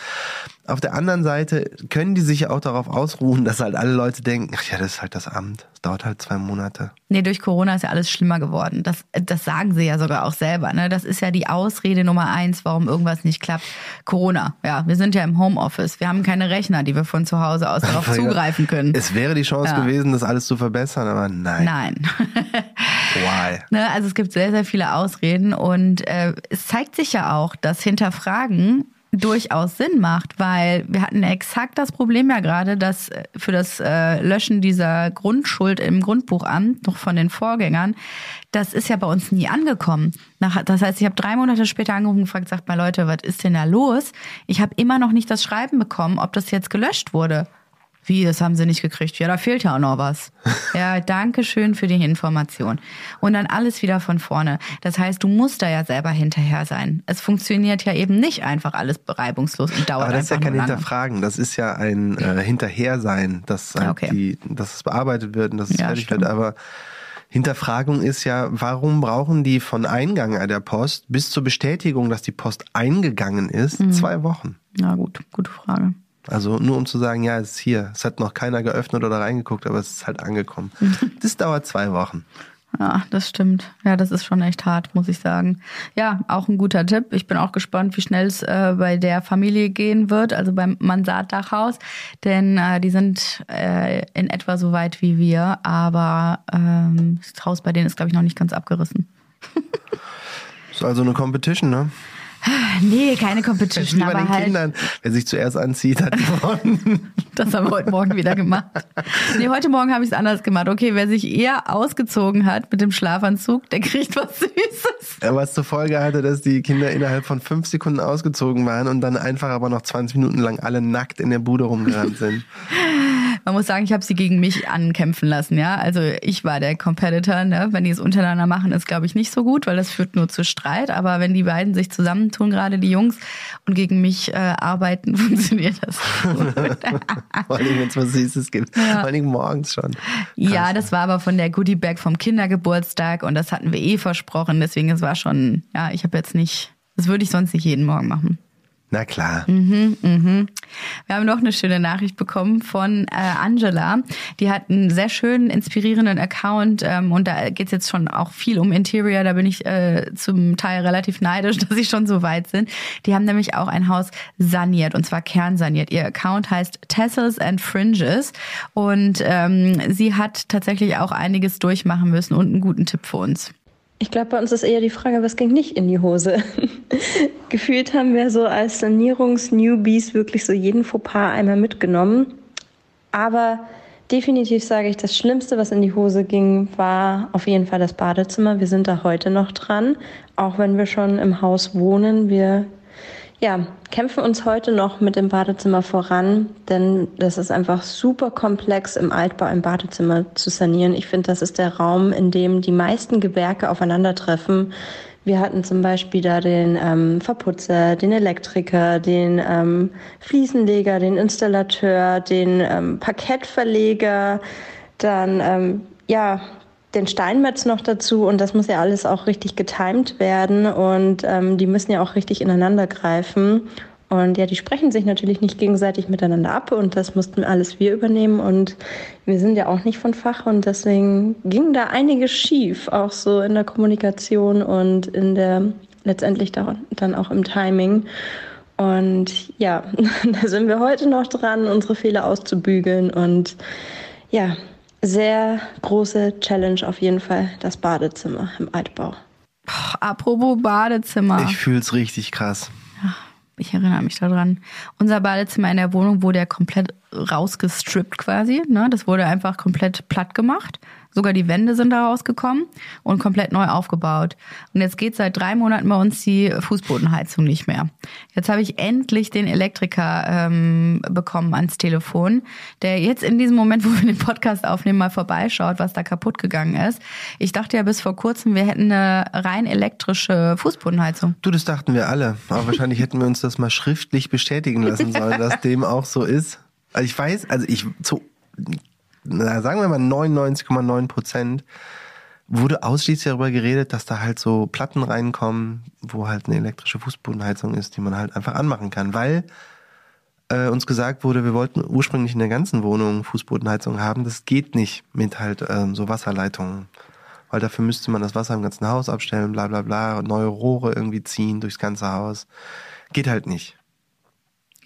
Auf der anderen Seite können die sich ja auch darauf ausruhen, dass halt alle Leute denken, ach ja, das ist halt das Amt. Das dauert halt zwei Monate. Nee, durch Corona ist ja alles schlimmer geworden. Das, das sagen sie ja sogar auch selber. Ne? Das ist ja die Ausrede Nummer eins, warum irgendwas nicht klappt. Corona. Ja, wir sind ja im Homeoffice. Wir haben keine Rechner, die wir von zu Hause aus darauf [LAUGHS] zugreifen können. Es wäre die Chance ja. gewesen, das alles zu verbessern, aber nein. Nein. [LAUGHS] Why? Ne, also es gibt sehr, sehr viele Ausreden und äh, es zeigt sich ja auch, dass Hinterfragen durchaus Sinn macht, weil wir hatten exakt das Problem ja gerade, dass äh, für das äh, Löschen dieser Grundschuld im Grundbuchamt noch von den Vorgängern, das ist ja bei uns nie angekommen. Nach, das heißt, ich habe drei Monate später angerufen und gefragt, sagt mal Leute, was ist denn da los? Ich habe immer noch nicht das Schreiben bekommen, ob das jetzt gelöscht wurde. Wie, das haben sie nicht gekriegt? Ja, da fehlt ja auch noch was. [LAUGHS] ja, danke schön für die Information. Und dann alles wieder von vorne. Das heißt, du musst da ja selber hinterher sein. Es funktioniert ja eben nicht einfach alles reibungslos und dauert Aber das ist ja kein. Hinterfragen. Das ist ja ein äh, Hinterhersein, dass, halt okay. die, dass es bearbeitet wird und dass es ja, fertig stimmt. wird. Aber Hinterfragung ist ja, warum brauchen die von Eingang der Post bis zur Bestätigung, dass die Post eingegangen ist, mhm. zwei Wochen? Na gut, gute Frage. Also nur um zu sagen, ja, es ist hier. Es hat noch keiner geöffnet oder reingeguckt, aber es ist halt angekommen. [LAUGHS] Das dauert zwei Wochen. Ja, das stimmt. Ja, das ist schon echt hart, muss ich sagen. Ja, auch ein guter Tipp. Ich bin auch gespannt, wie schnell es äh, bei der Familie gehen wird, also beim Mansarddachhaus. Denn äh, die sind äh, in etwa so weit wie wir, aber ähm, das Haus bei denen ist, glaube ich, noch nicht ganz abgerissen. [LAUGHS] ist also eine Competition, ne? Nee, keine Competition. Wie bei den halt Kindern. Wer sich zuerst anzieht, hat gewonnen. [LAUGHS] das haben wir heute Morgen wieder gemacht. Nee, heute Morgen habe ich es anders gemacht. Okay, wer sich eher ausgezogen hat mit dem Schlafanzug, der kriegt was Süßes. Was zur Folge hatte, dass die Kinder innerhalb von fünf Sekunden ausgezogen waren und dann einfach aber noch 20 Minuten lang alle nackt in der Bude rumgerannt sind. Man muss sagen, ich habe sie gegen mich ankämpfen lassen, ja. Also ich war der Competitor, ne? Wenn die es untereinander machen, ist glaube ich nicht so gut, weil das führt nur zu Streit. Aber wenn die beiden sich zusammentun, gerade die Jungs, und gegen mich äh, arbeiten, [LAUGHS] funktioniert das. [LAUGHS] Vor allem, wenn es was Süßes gibt. Ja. Vor allem morgens schon. Ja, das war aber von der Goodie Bag vom Kindergeburtstag und das hatten wir eh versprochen. Deswegen, es war schon, ja, ich habe jetzt nicht, das würde ich sonst nicht jeden Morgen machen. Na klar. Mhm, mhm. Wir haben noch eine schöne Nachricht bekommen von äh, Angela. Die hat einen sehr schönen, inspirierenden Account ähm, und da geht es jetzt schon auch viel um Interior. Da bin ich äh, zum Teil relativ neidisch, [LAUGHS] dass sie schon so weit sind. Die haben nämlich auch ein Haus saniert und zwar kernsaniert. Ihr Account heißt Tassels and Fringes und ähm, sie hat tatsächlich auch einiges durchmachen müssen und einen guten Tipp für uns. Ich glaube, bei uns ist eher die Frage, was ging nicht in die Hose? [LAUGHS] Gefühlt haben wir so als Sanierungs-Newbies wirklich so jeden Fauxpas einmal mitgenommen. Aber definitiv sage ich, das Schlimmste, was in die Hose ging, war auf jeden Fall das Badezimmer. Wir sind da heute noch dran, auch wenn wir schon im Haus wohnen. Wir ja, kämpfen uns heute noch mit dem Badezimmer voran, denn das ist einfach super komplex im Altbau ein Badezimmer zu sanieren. Ich finde, das ist der Raum, in dem die meisten Gewerke aufeinandertreffen. Wir hatten zum Beispiel da den ähm, Verputzer, den Elektriker, den ähm, Fliesenleger, den Installateur, den ähm, Parkettverleger, dann ähm, ja den Steinmetz noch dazu und das muss ja alles auch richtig getimt werden und ähm, die müssen ja auch richtig ineinander greifen. Und ja, die sprechen sich natürlich nicht gegenseitig miteinander ab und das mussten alles wir übernehmen und wir sind ja auch nicht von Fach und deswegen ging da einiges schief, auch so in der Kommunikation und in der letztendlich dann auch im Timing. Und ja, [LAUGHS] da sind wir heute noch dran, unsere Fehler auszubügeln und ja, sehr große Challenge auf jeden Fall, das Badezimmer im Altbau. Boah, apropos Badezimmer. Ich fühle es richtig krass. Ich erinnere mich daran. Unser Badezimmer in der Wohnung wurde ja komplett rausgestrippt quasi. Ne? Das wurde einfach komplett platt gemacht. Sogar die Wände sind da rausgekommen und komplett neu aufgebaut. Und jetzt geht seit drei Monaten bei uns die Fußbodenheizung nicht mehr. Jetzt habe ich endlich den Elektriker ähm, bekommen ans Telefon, der jetzt in diesem Moment, [LAUGHS] wo wir den Podcast aufnehmen, mal vorbeischaut, was da kaputt gegangen ist. Ich dachte ja bis vor kurzem, wir hätten eine rein elektrische Fußbodenheizung. Du, das dachten wir alle. Aber wahrscheinlich hätten wir uns das mal schriftlich bestätigen lassen sollen, dass [LAUGHS] dem auch so ist. Also ich weiß, also ich so sagen wir mal 99,9 Prozent, wurde ausschließlich darüber geredet, dass da halt so Platten reinkommen, wo halt eine elektrische Fußbodenheizung ist, die man halt einfach anmachen kann, weil äh, uns gesagt wurde, wir wollten ursprünglich in der ganzen Wohnung Fußbodenheizung haben. Das geht nicht mit halt ähm, so Wasserleitungen, weil dafür müsste man das Wasser im ganzen Haus abstellen, bla bla bla, neue Rohre irgendwie ziehen durchs ganze Haus. Geht halt nicht.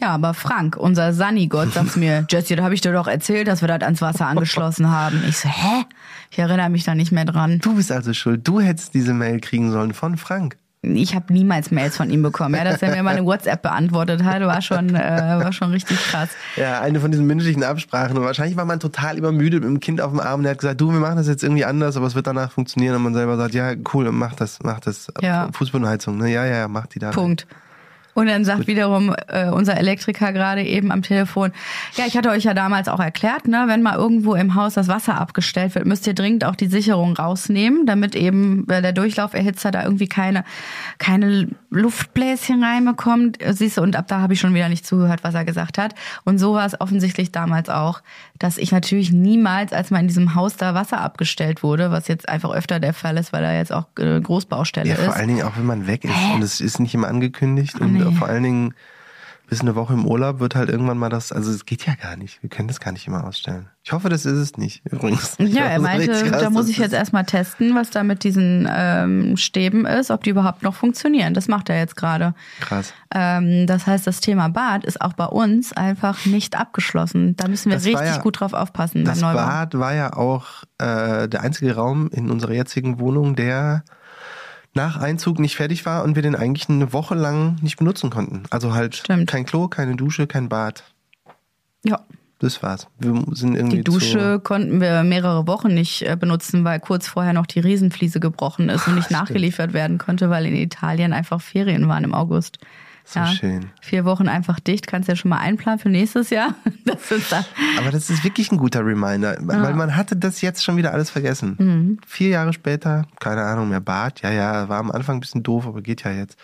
Ja, aber Frank, unser Sunny-Gott, sagt [LAUGHS] mir, Jessie, da habe ich dir doch erzählt, dass wir das ans Wasser angeschlossen haben. Ich so, hä? Ich erinnere mich da nicht mehr dran. Du bist also schuld. Du hättest diese Mail kriegen sollen von Frank. Ich habe niemals Mails von ihm bekommen. Ja, dass er mir meine WhatsApp beantwortet hat, war schon, äh, war schon richtig krass. Ja, eine von diesen mündlichen Absprachen. Und wahrscheinlich war man total übermüdet mit dem Kind auf dem Arm. Und er hat gesagt, du, wir machen das jetzt irgendwie anders, aber es wird danach funktionieren. Und man selber sagt, ja, cool, mach das, mach das. Ja. Fußbodenheizung, ne? Ja, ja, ja, mach die da. Punkt. Und dann sagt wiederum äh, unser Elektriker gerade eben am Telefon, ja, ich hatte euch ja damals auch erklärt, ne, wenn mal irgendwo im Haus das Wasser abgestellt wird, müsst ihr dringend auch die Sicherung rausnehmen, damit eben der Durchlauferhitzer da irgendwie keine keine Luftbläschen reinbekommt. Siehst du, und ab da habe ich schon wieder nicht zugehört, was er gesagt hat. Und so war es offensichtlich damals auch, dass ich natürlich niemals, als mal in diesem Haus da Wasser abgestellt wurde, was jetzt einfach öfter der Fall ist, weil da jetzt auch äh, Großbaustelle ja, ist. vor allen Dingen auch, wenn man weg ist. Und es ist nicht immer angekündigt. Und nee. vor allen Dingen bis eine Woche im Urlaub wird halt irgendwann mal das, also es geht ja gar nicht. Wir können das gar nicht immer ausstellen. Ich hoffe, das ist es nicht, übrigens. [LAUGHS] Ja, er meinte, krass, da muss ich jetzt ist- erstmal testen, was da mit diesen ähm, Stäben ist, ob die überhaupt noch funktionieren. Das macht er jetzt gerade. Krass. Ähm, das heißt, das Thema Bad ist auch bei uns einfach nicht abgeschlossen. Da müssen wir Das richtig ja- gut drauf aufpassen Das. Bad war ja auch äh, der einzige Raum in unserer jetzigen Wohnung, der nach Einzug nicht fertig war und wir den eigentlich eine Woche lang nicht benutzen konnten. Also halt Stimmt. kein Klo, keine Dusche, kein Bad. Ja, Das war's. Wir sind irgendwie die Dusche konnten wir mehrere Wochen nicht äh, benutzen, weil kurz vorher noch die Riesenfliese gebrochen ist und nicht stimmt. nachgeliefert werden konnte, weil in Italien einfach Ferien waren im August. So schön. Vier Wochen einfach dicht, kannst ja schon mal einplanen für nächstes Jahr. [LAUGHS] Das ist da. Aber das ist wirklich ein guter Reminder, weil man hatte das jetzt schon wieder alles vergessen. Mhm. Vier Jahre später, keine Ahnung mehr, Bad, ja, ja, war am Anfang ein bisschen doof, aber geht ja jetzt.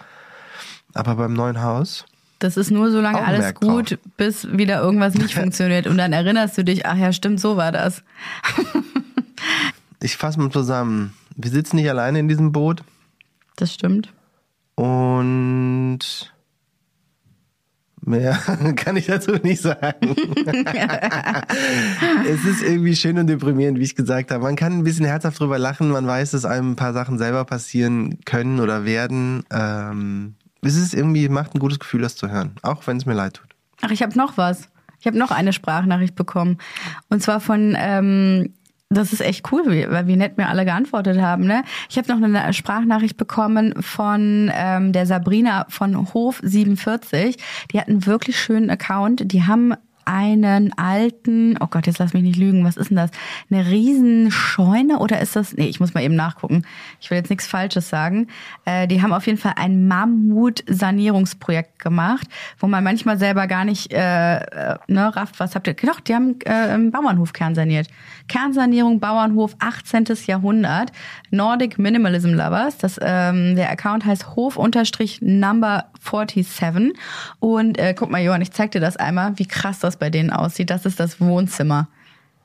Aber beim neuen Haus, Das ist nur so lange alles Augenmerk drauf. gut, bis wieder irgendwas nicht [LAUGHS] funktioniert. Und dann erinnerst du dich, ach ja, stimmt, so war das. ich fasse mal zusammen. Wir sitzen nicht alleine in diesem Boot. Das stimmt. Und mehr [LAUGHS] kann ich dazu nicht sagen. [LAUGHS] es ist irgendwie schön und deprimierend, wie ich gesagt habe. Man kann ein bisschen herzhaft drüber lachen. Man weiß, dass einem ein paar Sachen selber passieren können oder werden. Ähm, es ist irgendwie, macht ein gutes Gefühl, das zu hören. Auch wenn es mir leid tut. Ach, ich habe noch was. Ich habe noch eine Sprachnachricht bekommen. Und zwar von, ähm, das ist echt cool, wie, wie nett mir alle geantwortet haben. Ne? Ich habe noch eine Sprachnachricht bekommen von ähm, der Sabrina von Hof 47. Die hat einen wirklich schönen Account. Die haben einen alten, oh Gott, jetzt lass mich nicht lügen, was ist denn das? Eine riesen Scheune oder ist das, nee, ich muss mal eben nachgucken. Ich will jetzt nichts Falsches sagen. Äh, die haben auf jeden Fall ein Mammut-Sanierungsprojekt gemacht, wo man manchmal selber gar nicht äh, äh, ne, rafft, was habt ihr? Doch, die haben äh, einen Bauernhof kernsaniert. Kernsanierung, Bauernhof, 18. Jahrhundert. Nordic Minimalism Lovers. Das, ähm, der Account heißt Hof-Number 47. Und äh, guck mal, Johann, ich zeig dir das einmal, wie krass das bei denen aussieht. Das ist das Wohnzimmer.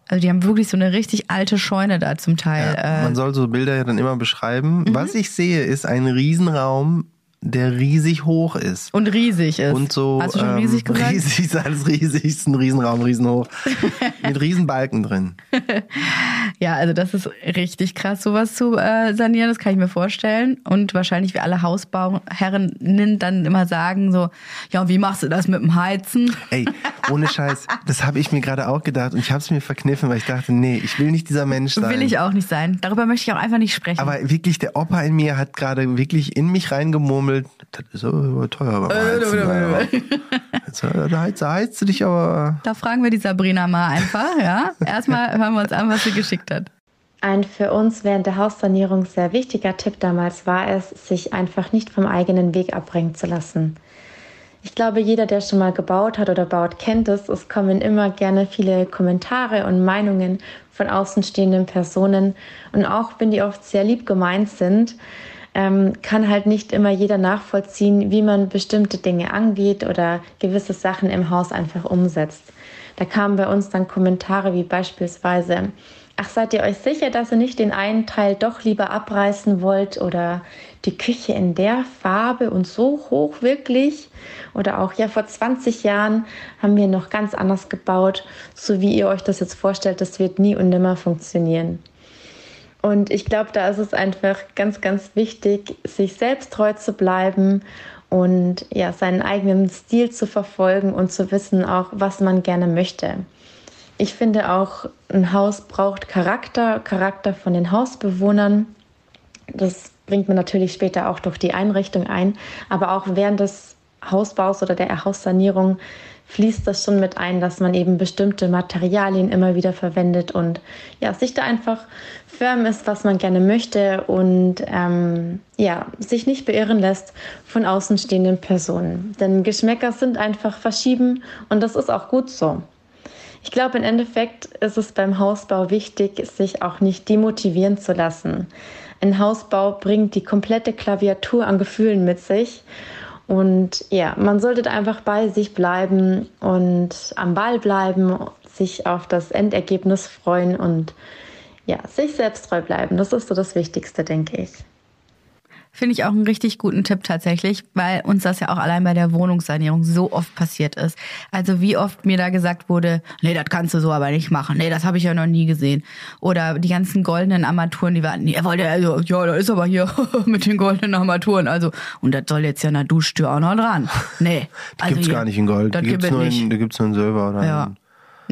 Also die haben wirklich so eine richtig alte Scheune da zum Teil. Ja, äh, man soll so Bilder ja dann immer beschreiben. Mhm. Was ich sehe, ist ein Riesenraum, der riesig hoch ist. und riesig ist. Und so Hast du schon ähm, riesig [LAUGHS] gesagt? riesig ist alles riesig, ist ein Riesenraum, Riesenhoch. [LAUGHS] mit Riesenbalken drin. Ja, also das ist richtig krass, sowas zu äh, sanieren, das kann ich mir vorstellen. Und wahrscheinlich wie alle Hausbauherren dann immer sagen so, ja, wie machst du das mit dem Heizen? Ey, ohne Scheiß, das habe ich mir gerade auch gedacht und ich habe es mir verkniffen, weil ich dachte, nee, ich will nicht dieser Mensch sein. Will ich auch nicht sein. Darüber möchte ich auch einfach nicht sprechen. Aber wirklich, der Opa in mir hat gerade wirklich in mich reingemurmelt, das ist aber teuer beim Heizen. aber. Jetzt, äh, da heizt, da heizt du dich aber. Da fragen wir die Sabrina mal einfach, [LAUGHS] ja. Erstmal hören wir uns an, was sie geschickt hat. Ein für uns während der Haussanierung sehr wichtiger Tipp damals war es, sich einfach nicht vom eigenen Weg abbringen zu lassen. Ich glaube, jeder, der schon mal gebaut hat oder baut, kennt es. Es kommen immer gerne viele Kommentare und Meinungen von außenstehenden Personen. Und auch wenn die oft sehr lieb gemeint sind, ähm, kann halt nicht immer jeder nachvollziehen, wie man bestimmte Dinge angeht oder gewisse Sachen im Haus einfach umsetzt. Da kamen bei uns dann Kommentare wie beispielsweise, ach, seid ihr euch sicher, dass ihr nicht den einen Teil doch lieber abreißen wollt oder die Küche in der Farbe und so hoch wirklich? Oder auch, ja, vor 20 Jahren haben wir noch ganz anders gebaut, so wie ihr euch das jetzt vorstellt, das wird nie und nimmer funktionieren. Und ich glaube, da ist es einfach ganz, ganz wichtig, sich selbst treu zu bleiben und ja, seinen eigenen Stil zu verfolgen und zu wissen auch, was man gerne möchte. Ich finde auch, ein Haus braucht Charakter, Charakter von den Hausbewohnern. Das bringt man natürlich später auch durch die Einrichtung ein, aber auch während des Hausbaus oder der Haussanierung fließt das schon mit ein, dass man eben bestimmte Materialien immer wieder verwendet und ja, sich da einfach firm ist, was man gerne möchte und ähm, ja, sich nicht beirren lässt von außenstehenden Personen. Denn Geschmäcker sind einfach verschieben und das ist auch gut so. Ich glaube, im Endeffekt ist es beim Hausbau wichtig, sich auch nicht demotivieren zu lassen. Ein Hausbau bringt die komplette Klaviatur an Gefühlen mit sich und ja, man sollte einfach bei sich bleiben und am Ball bleiben, sich auf das Endergebnis freuen und ja, sich selbst treu bleiben. Das ist so das Wichtigste, denke ich. Finde ich auch einen richtig guten Tipp tatsächlich, weil uns das ja auch allein bei der Wohnungssanierung so oft passiert ist. Also wie oft mir da gesagt wurde, nee, das kannst du so aber nicht machen. Nee, das habe ich ja noch nie gesehen. Oder die ganzen goldenen Armaturen, die warten, er wollte, also, ja, da ist aber hier [LAUGHS] mit den goldenen Armaturen. Also, und das soll jetzt ja in der Duschtür auch noch dran. Nee. [LAUGHS] Die also gibt's hier, gar nicht in Gold. Das die gibt's, gibt nur in, die gibt's nur in Silber oder Ja. in,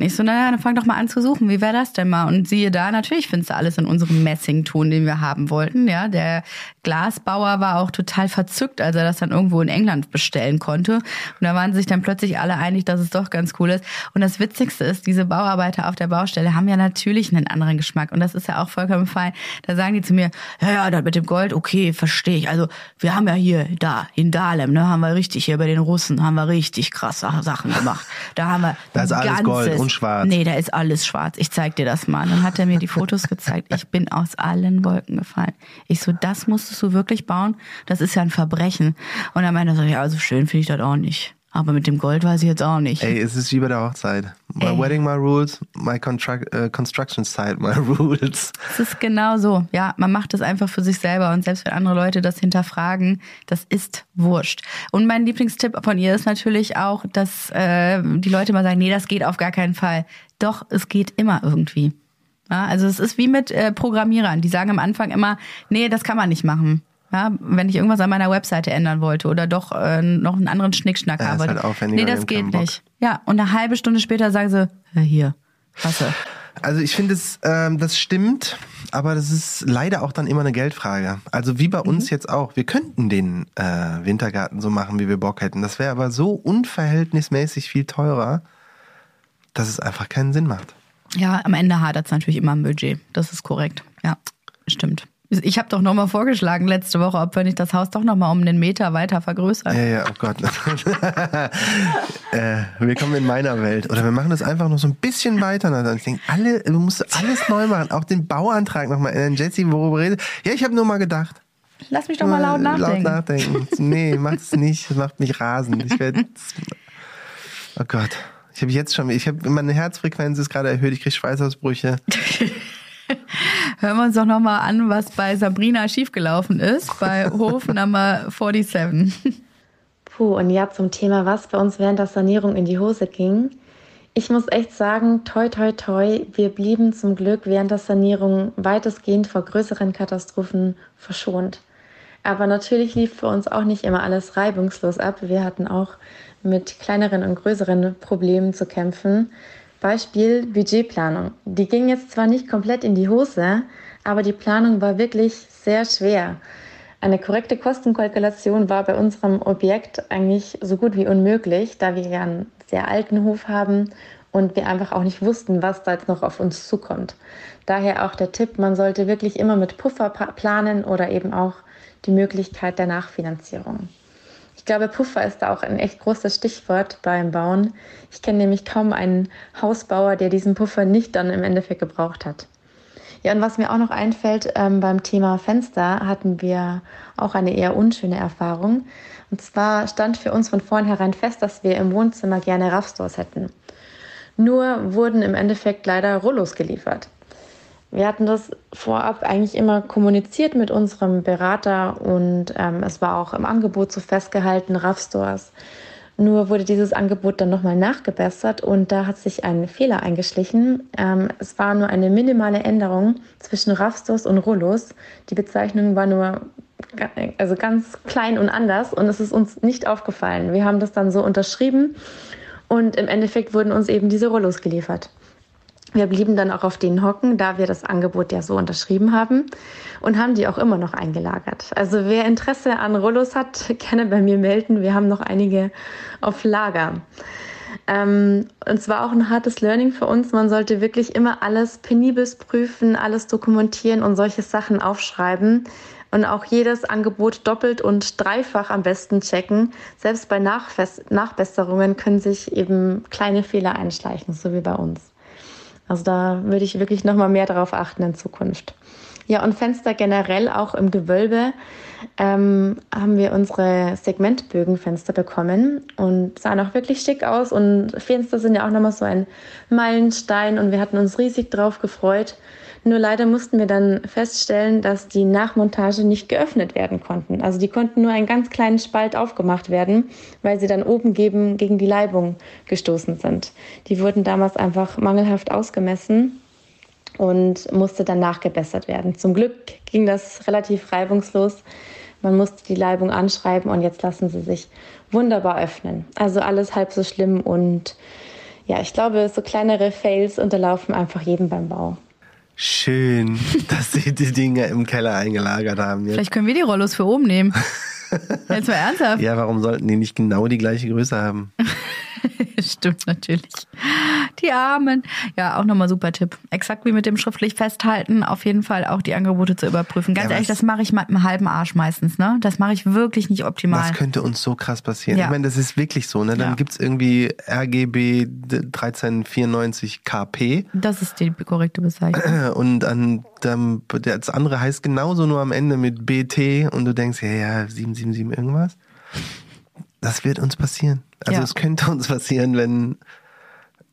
Und ich so, naja, dann fang doch mal an zu suchen. Wie wäre das denn mal? Und siehe da, natürlich findest du alles in unserem Messington, den wir haben wollten. Ja, der Glasbauer war auch total verzückt, als er das dann irgendwo in England bestellen konnte. Und da waren sich dann plötzlich alle einig, dass es doch ganz cool ist. Und das Witzigste ist, diese Bauarbeiter auf der Baustelle haben ja natürlich einen anderen Geschmack. Und das ist ja auch vollkommen fein. Da sagen die zu mir, ja, ja, das mit dem Gold, okay, verstehe ich. Also, wir haben ja hier, da, in Dahlem, ne, haben wir richtig, hier bei den Russen, haben wir richtig krasse Sachen gemacht. Da haben wir Da ist alles Gold und schwarz. Nee, da ist alles schwarz. Ich zeig dir das mal. Dann hat er mir die Fotos gezeigt. Ich bin aus allen Wolken gefallen. Ich so, das musstest du wirklich bauen? Das ist ja ein Verbrechen. Und dann meinte er so, ja, so schön finde ich das auch nicht. Aber mit dem Gold weiß ich jetzt auch nicht. Ey, es ist wie bei der Hochzeit. My Ey. wedding, my rules. My äh, construction site, my [LAUGHS] rules. Es ist genau so. Ja, man macht es einfach für sich selber. Und selbst wenn andere Leute das hinterfragen, das ist wurscht. Und mein Lieblingstipp von ihr ist natürlich auch, dass äh, die Leute mal sagen, nee, das geht auf gar keinen Fall. Doch, es geht immer irgendwie. Ja, also es ist wie mit äh, Programmierern. Die sagen am Anfang immer, nee, das kann man nicht machen. Ja, wenn ich irgendwas an meiner Webseite ändern wollte oder doch äh, noch einen anderen Schnickschnack Ja, haben ist wollte. halt nee, das geht nicht. Ja, und eine halbe Stunde später sagen sie, ja, hier, Klasse. Also ich finde es, ähm, das stimmt, aber das ist leider auch dann immer eine Geldfrage. Also wie bei uns jetzt auch. Wir könnten den äh, Wintergarten so machen, wie wir Bock hätten. Das wäre aber so unverhältnismäßig viel teurer, dass es einfach keinen Sinn macht. Ja, am Ende hadert es natürlich immer am Budget. Das ist korrekt. Ja, stimmt. Ich habe doch nochmal vorgeschlagen letzte Woche, ob wir nicht das Haus doch nochmal um einen Meter weiter vergrößern. Ja, ja, oh Gott. [LAUGHS] äh, willkommen in meiner Welt. Oder wir machen das einfach noch so ein bisschen weiter. Dann ich denke, alle, du musst alles neu machen. Auch den Bauantrag nochmal ändern. Jesse, worüber redet? Ja, ich habe nur mal gedacht. Lass mich doch mal laut Äh, nachdenken. Laut nachdenken. Nee, mach es nicht. Das macht mich rasend. Ich werde. Oh Gott. Ich habe jetzt schon, ich habe meine Herzfrequenz ist gerade erhöht. Ich kriege Schweißausbrüche. [LAUGHS] [LAUGHS] Hören wir uns doch nochmal an, was bei Sabrina schiefgelaufen ist, bei [LAUGHS] Hof Nummer 47. Puh, und ja, zum Thema, was bei uns während der Sanierung in die Hose ging. Ich muss echt sagen, toi, toi, toi, wir blieben zum Glück während der Sanierung weitestgehend vor größeren Katastrophen verschont. Aber natürlich lief für uns auch nicht immer alles reibungslos ab. Wir hatten auch mit kleineren und größeren Problemen zu kämpfen. Beispiel Budgetplanung. Die ging jetzt zwar nicht komplett in die Hose, aber die Planung war wirklich sehr schwer. Eine korrekte Kostenkalkulation war bei unserem Objekt eigentlich so gut wie unmöglich, da wir ja einen sehr alten Hof haben und wir einfach auch nicht wussten, was da jetzt noch auf uns zukommt. Daher auch der Tipp, man sollte wirklich immer mit Puffer planen oder eben auch die Möglichkeit der Nachfinanzierung. Ich glaube, Puffer ist da auch ein echt großes Stichwort beim Bauen. Ich kenne nämlich kaum einen Hausbauer, der diesen Puffer nicht dann im Endeffekt gebraucht hat. Ja, und was mir auch noch einfällt, ähm, beim Thema Fenster hatten wir auch eine eher unschöne Erfahrung. Und zwar stand für uns von vornherein fest, dass wir im Wohnzimmer gerne Raffstores hätten. Nur wurden im Endeffekt leider Rollos geliefert. Wir hatten das vorab eigentlich immer kommuniziert mit unserem Berater und ähm, es war auch im Angebot so festgehalten, Raffstores. Nur wurde dieses Angebot dann nochmal nachgebessert und da hat sich ein Fehler eingeschlichen. Ähm, es war nur eine minimale Änderung zwischen Raffstos und Rollos. Die Bezeichnung war nur also ganz klein und anders und es ist uns nicht aufgefallen. Wir haben das dann so unterschrieben und im Endeffekt wurden uns eben diese Rollos geliefert. Wir blieben dann auch auf denen hocken, da wir das Angebot ja so unterschrieben haben und haben die auch immer noch eingelagert. Also wer Interesse an Rollos hat, [LAUGHS] gerne bei mir melden. Wir haben noch einige auf Lager. Ähm, und zwar auch ein hartes Learning für uns. Man sollte wirklich immer alles penibelst prüfen, alles dokumentieren und solche Sachen aufschreiben. Und auch jedes Angebot doppelt und dreifach am besten checken. Selbst bei Nachbesserungen können sich eben kleine Fehler einschleichen, so wie bei uns. Also da würde ich wirklich noch mal mehr darauf achten in Zukunft. Ja, und Fenster generell auch im Gewölbe ähm, haben wir unsere Segmentbögenfenster bekommen und sahen auch wirklich schick aus. Und Fenster sind ja auch nochmal so ein Meilenstein und wir hatten uns riesig drauf gefreut. Nur leider mussten wir dann feststellen, dass die Nachmontage nicht geöffnet werden konnten. Also die konnten nur einen ganz kleinen Spalt aufgemacht werden, weil sie dann oben gegen, gegen die Leibung gestoßen sind. Die wurden damals einfach mangelhaft ausgemessen und musste dann nachgebessert werden. Zum Glück ging das relativ reibungslos. Man musste die Leibung anschreiben und jetzt lassen sie sich wunderbar öffnen. Also alles halb so schlimm und ja, ich glaube, so kleinere Fails unterlaufen einfach jedem beim Bau. Schön, [LAUGHS] dass sie die Dinge im Keller eingelagert haben. Jetzt. Vielleicht können wir die Rollos für oben nehmen. [LAUGHS] Jetzt mal ernsthaft. Ja, warum sollten die nicht genau die gleiche Größe haben? [LAUGHS] [LAUGHS] Stimmt natürlich. Die Armen. Ja, auch nochmal super Tipp. Exakt wie mit dem schriftlich festhalten, auf jeden Fall auch die Angebote zu überprüfen. Ganz ja, ehrlich, das mache ich mit einem halben Arsch meistens, ne? Das mache ich wirklich nicht optimal. Das könnte uns so krass passieren. Ja. Ich meine, das ist wirklich so, ne? Dann ja. gibt's irgendwie RGB 1394 KP. Das ist die korrekte Bezeichnung. [CLEARS THROAT] Und dann, dann das andere heißt genauso nur am Ende mit BT und du denkst, ja, ja, 777 irgendwas. Das wird uns passieren. Also ja. es könnte uns passieren, wenn,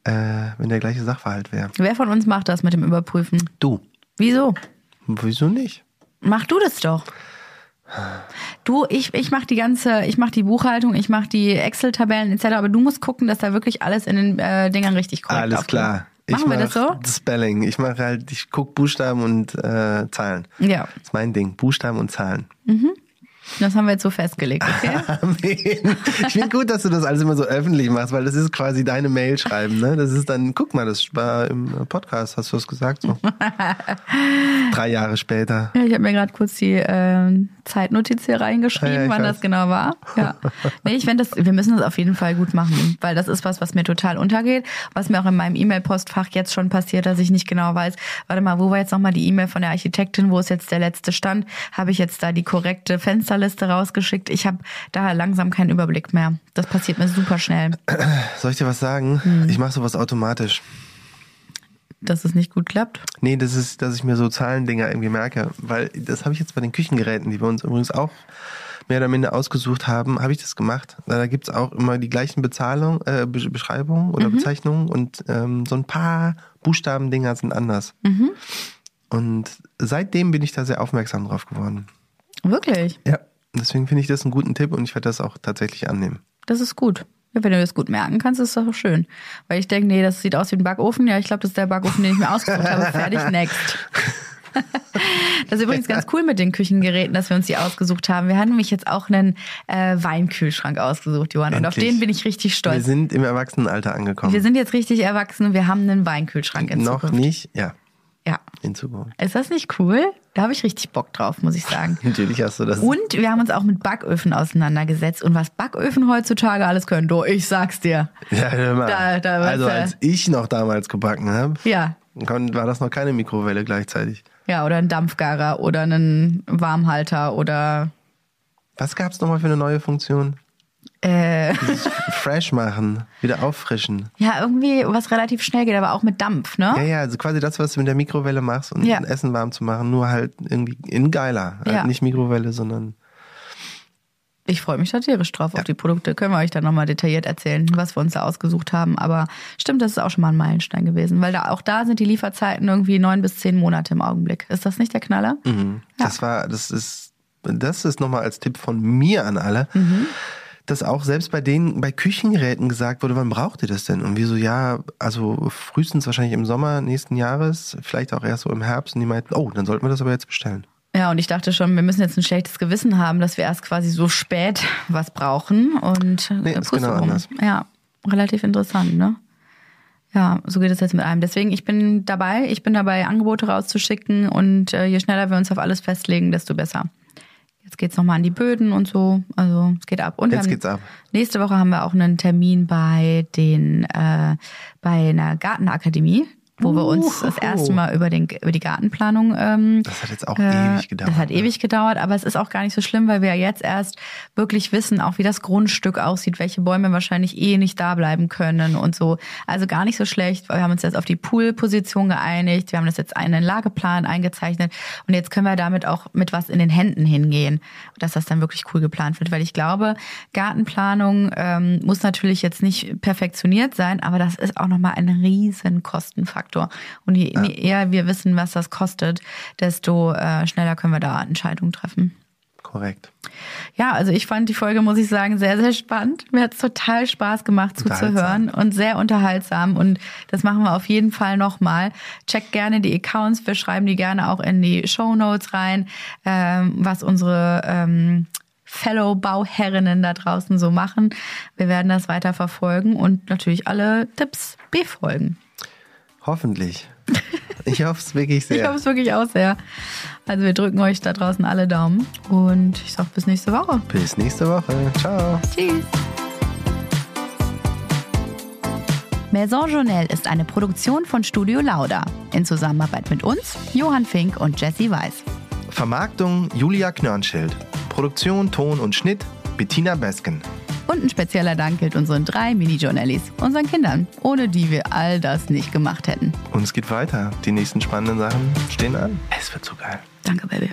äh, wenn der gleiche Sachverhalt wäre. Wer von uns macht das mit dem Überprüfen? Du. Wieso? Wieso nicht? Mach du das doch. Du, ich, ich mache die ganze, ich mache die Buchhaltung, ich mache die Excel-Tabellen etc., aber du musst gucken, dass da wirklich alles in den äh, Dingern richtig korrekt Alles aufgeht. klar. Machen ich wir das so? Das Spelling. Ich mache halt, ich guck Buchstaben und äh, Zahlen. Ja. Das ist mein Ding. Buchstaben und Zahlen. Mhm. Das haben wir jetzt so festgelegt, okay? [LAUGHS] Amen. Ich finde gut, dass du das alles immer so öffentlich machst, weil das ist quasi deine Mail schreiben, ne? Das ist dann, guck mal, das war im Podcast, hast du das gesagt so? [LAUGHS] Drei Jahre später. Ja, ich habe mir gerade kurz die äh, Zeitnotiz hier reingeschrieben, ja, ja, wann weiß. das genau war. Ja. Nee, ich finde das, wir müssen das auf jeden Fall gut machen, weil das ist was, was mir total untergeht, was mir auch in meinem E-Mail-Postfach jetzt schon passiert, dass ich nicht genau weiß, warte mal, wo war jetzt nochmal die E-Mail von der Architektin, wo ist jetzt der letzte Stand? Habe ich jetzt da die korrekte Fensterliste rausgeschickt? Ich habe da langsam keinen Überblick mehr. Das passiert mir super schnell. Soll ich dir was sagen? Hm. Ich mache sowas automatisch dass es nicht gut klappt? Nee, das ist, dass ich mir so Zahlendinger irgendwie merke. Weil das habe ich jetzt bei den Küchengeräten, die wir uns übrigens auch mehr oder minder ausgesucht haben, habe ich das gemacht. Da gibt's auch immer die gleichen Bezahlung, äh, Beschreibungen oder mhm. Bezeichnungen und ähm, so ein paar Buchstabendinger sind anders. Mhm. Und seitdem bin ich da sehr aufmerksam drauf geworden. Wirklich? Ja. Deswegen finde ich das einen guten Tipp und ich werde das auch tatsächlich annehmen. Das ist gut. Ja, wenn du das gut merken kannst, ist das doch schön. Weil ich denke, nee, das sieht aus wie ein Backofen. Ja, ich glaube, das ist der Backofen, den ich mir ausgesucht habe. Fertig, next. [LAUGHS] Das ist übrigens ganz cool mit den Küchengeräten, dass wir uns die ausgesucht haben. Wir haben nämlich jetzt auch einen äh, Weinkühlschrank ausgesucht, Johann. Endlich. Und auf den bin ich richtig stolz. Wir sind im Erwachsenenalter angekommen. Wir sind jetzt richtig erwachsen und wir haben einen Weinkühlschrank in Noch Zukunft. nicht, ja. Ja. in Zukunft. Ist das nicht cool? Da habe ich richtig Bock drauf, muss ich sagen. [LAUGHS] Natürlich hast du das. Und wir haben uns auch mit Backöfen auseinandergesetzt. Und was Backöfen heutzutage alles können, du, ich sag's dir. ja, hör mal. Da- da also als ich noch damals gebacken habe, Ja. war das noch keine Mikrowelle gleichzeitig. Ja, oder ein Dampfgarer oder einen Warmhalter oder Was gab's nochmal für eine neue Funktion? Äh, Fresh machen, wieder auffrischen. ja, irgendwie was relativ schnell geht, aber auch mit Dampf, ne? Ja, ja, also quasi das, was du mit der Mikrowelle machst, um Ja. Essen warm zu machen, nur halt irgendwie in geiler. Ja. Halt nicht Mikrowelle, sondern Ich freue mich da tierisch drauf auf die Produkte. Können wir euch dann nochmal detailliert erzählen, was wir uns da ausgesucht haben. Aber stimmt, das ist auch schon mal ein Meilenstein gewesen, weil da auch da sind die Lieferzeiten irgendwie neun bis zehn Monate im Augenblick. Ist das nicht der Knaller? Mhm. Das war, das ist, das ist nochmal als Tipp von mir an alle, Mhm. Dass auch selbst bei denen, bei Küchengeräten gesagt wurde, wann braucht ihr das denn? Und wir so, ja, also frühestens wahrscheinlich im Sommer nächsten Jahres, vielleicht auch erst so im Herbst. Und die meinten, oh, dann sollten wir das aber jetzt bestellen. Ja, und ich dachte schon, wir müssen jetzt ein schlechtes Gewissen haben, dass wir erst quasi so spät was brauchen. Und Nee, äh, ist genau anders. Ja, relativ interessant, ne? Ja, so geht es jetzt mit einem. Deswegen, ich bin dabei, ich bin dabei, Angebote rauszuschicken und äh, je schneller wir uns auf alles festlegen, desto besser. Jetzt geht's nochmal an die Böden und so. Also es geht ab. Und Jetzt geht's ab. Nächste Woche haben wir auch einen Termin bei den äh, bei einer Gartenakademie, wo wir uns das erste Mal über den über die Gartenplanung ähm, Das hat jetzt auch äh, ewig gedauert. Das hat ne? ewig gedauert, aber es ist auch gar nicht so schlimm, weil wir ja jetzt erst wirklich wissen, auch wie das Grundstück aussieht, welche Bäume wahrscheinlich eh nicht da bleiben können und so. Also gar nicht so schlecht, weil wir haben uns jetzt auf die Poolposition geeinigt, wir haben das jetzt einen Lageplan eingezeichnet und jetzt können wir damit auch mit was in den Händen hingehen, dass das dann wirklich cool geplant wird, weil ich glaube, Gartenplanung ähm, muss natürlich jetzt nicht perfektioniert sein, aber das ist auch nochmal ein riesen Kostenfaktor. Und je je eher wir wissen, was das kostet, desto äh, schneller können wir da Entscheidungen treffen. Korrekt. Ja, also ich fand die Folge, muss ich sagen, sehr, sehr spannend. Mir hat es total Spaß gemacht zuzuhören und sehr unterhaltsam. Und das machen wir auf jeden Fall nochmal. Checkt gerne die Accounts. Wir schreiben die gerne auch in die Show Notes rein, ähm, was unsere ähm, Fellow-Bauherrinnen da draußen so machen. Wir werden das weiter verfolgen und natürlich alle Tipps befolgen. Hoffentlich. Ich hoffe es wirklich [LAUGHS] sehr. Ich hoffe es wirklich auch sehr. Also wir drücken euch da draußen alle Daumen und ich sag bis nächste Woche. Bis nächste Woche. Ciao. Tschüss. Maison Journal ist eine Produktion von Studio Lauda in Zusammenarbeit mit uns, Johann Fink und Jesse Weiß. Vermarktung Julia Knörnschild. Produktion, Ton und Schnitt Bettina Besken. Und ein spezieller Dank gilt unseren drei Mini-Journallies, unseren Kindern, ohne die wir all das nicht gemacht hätten. Und es geht weiter. Die nächsten spannenden Sachen stehen an. Es wird so geil. Danke, Baby.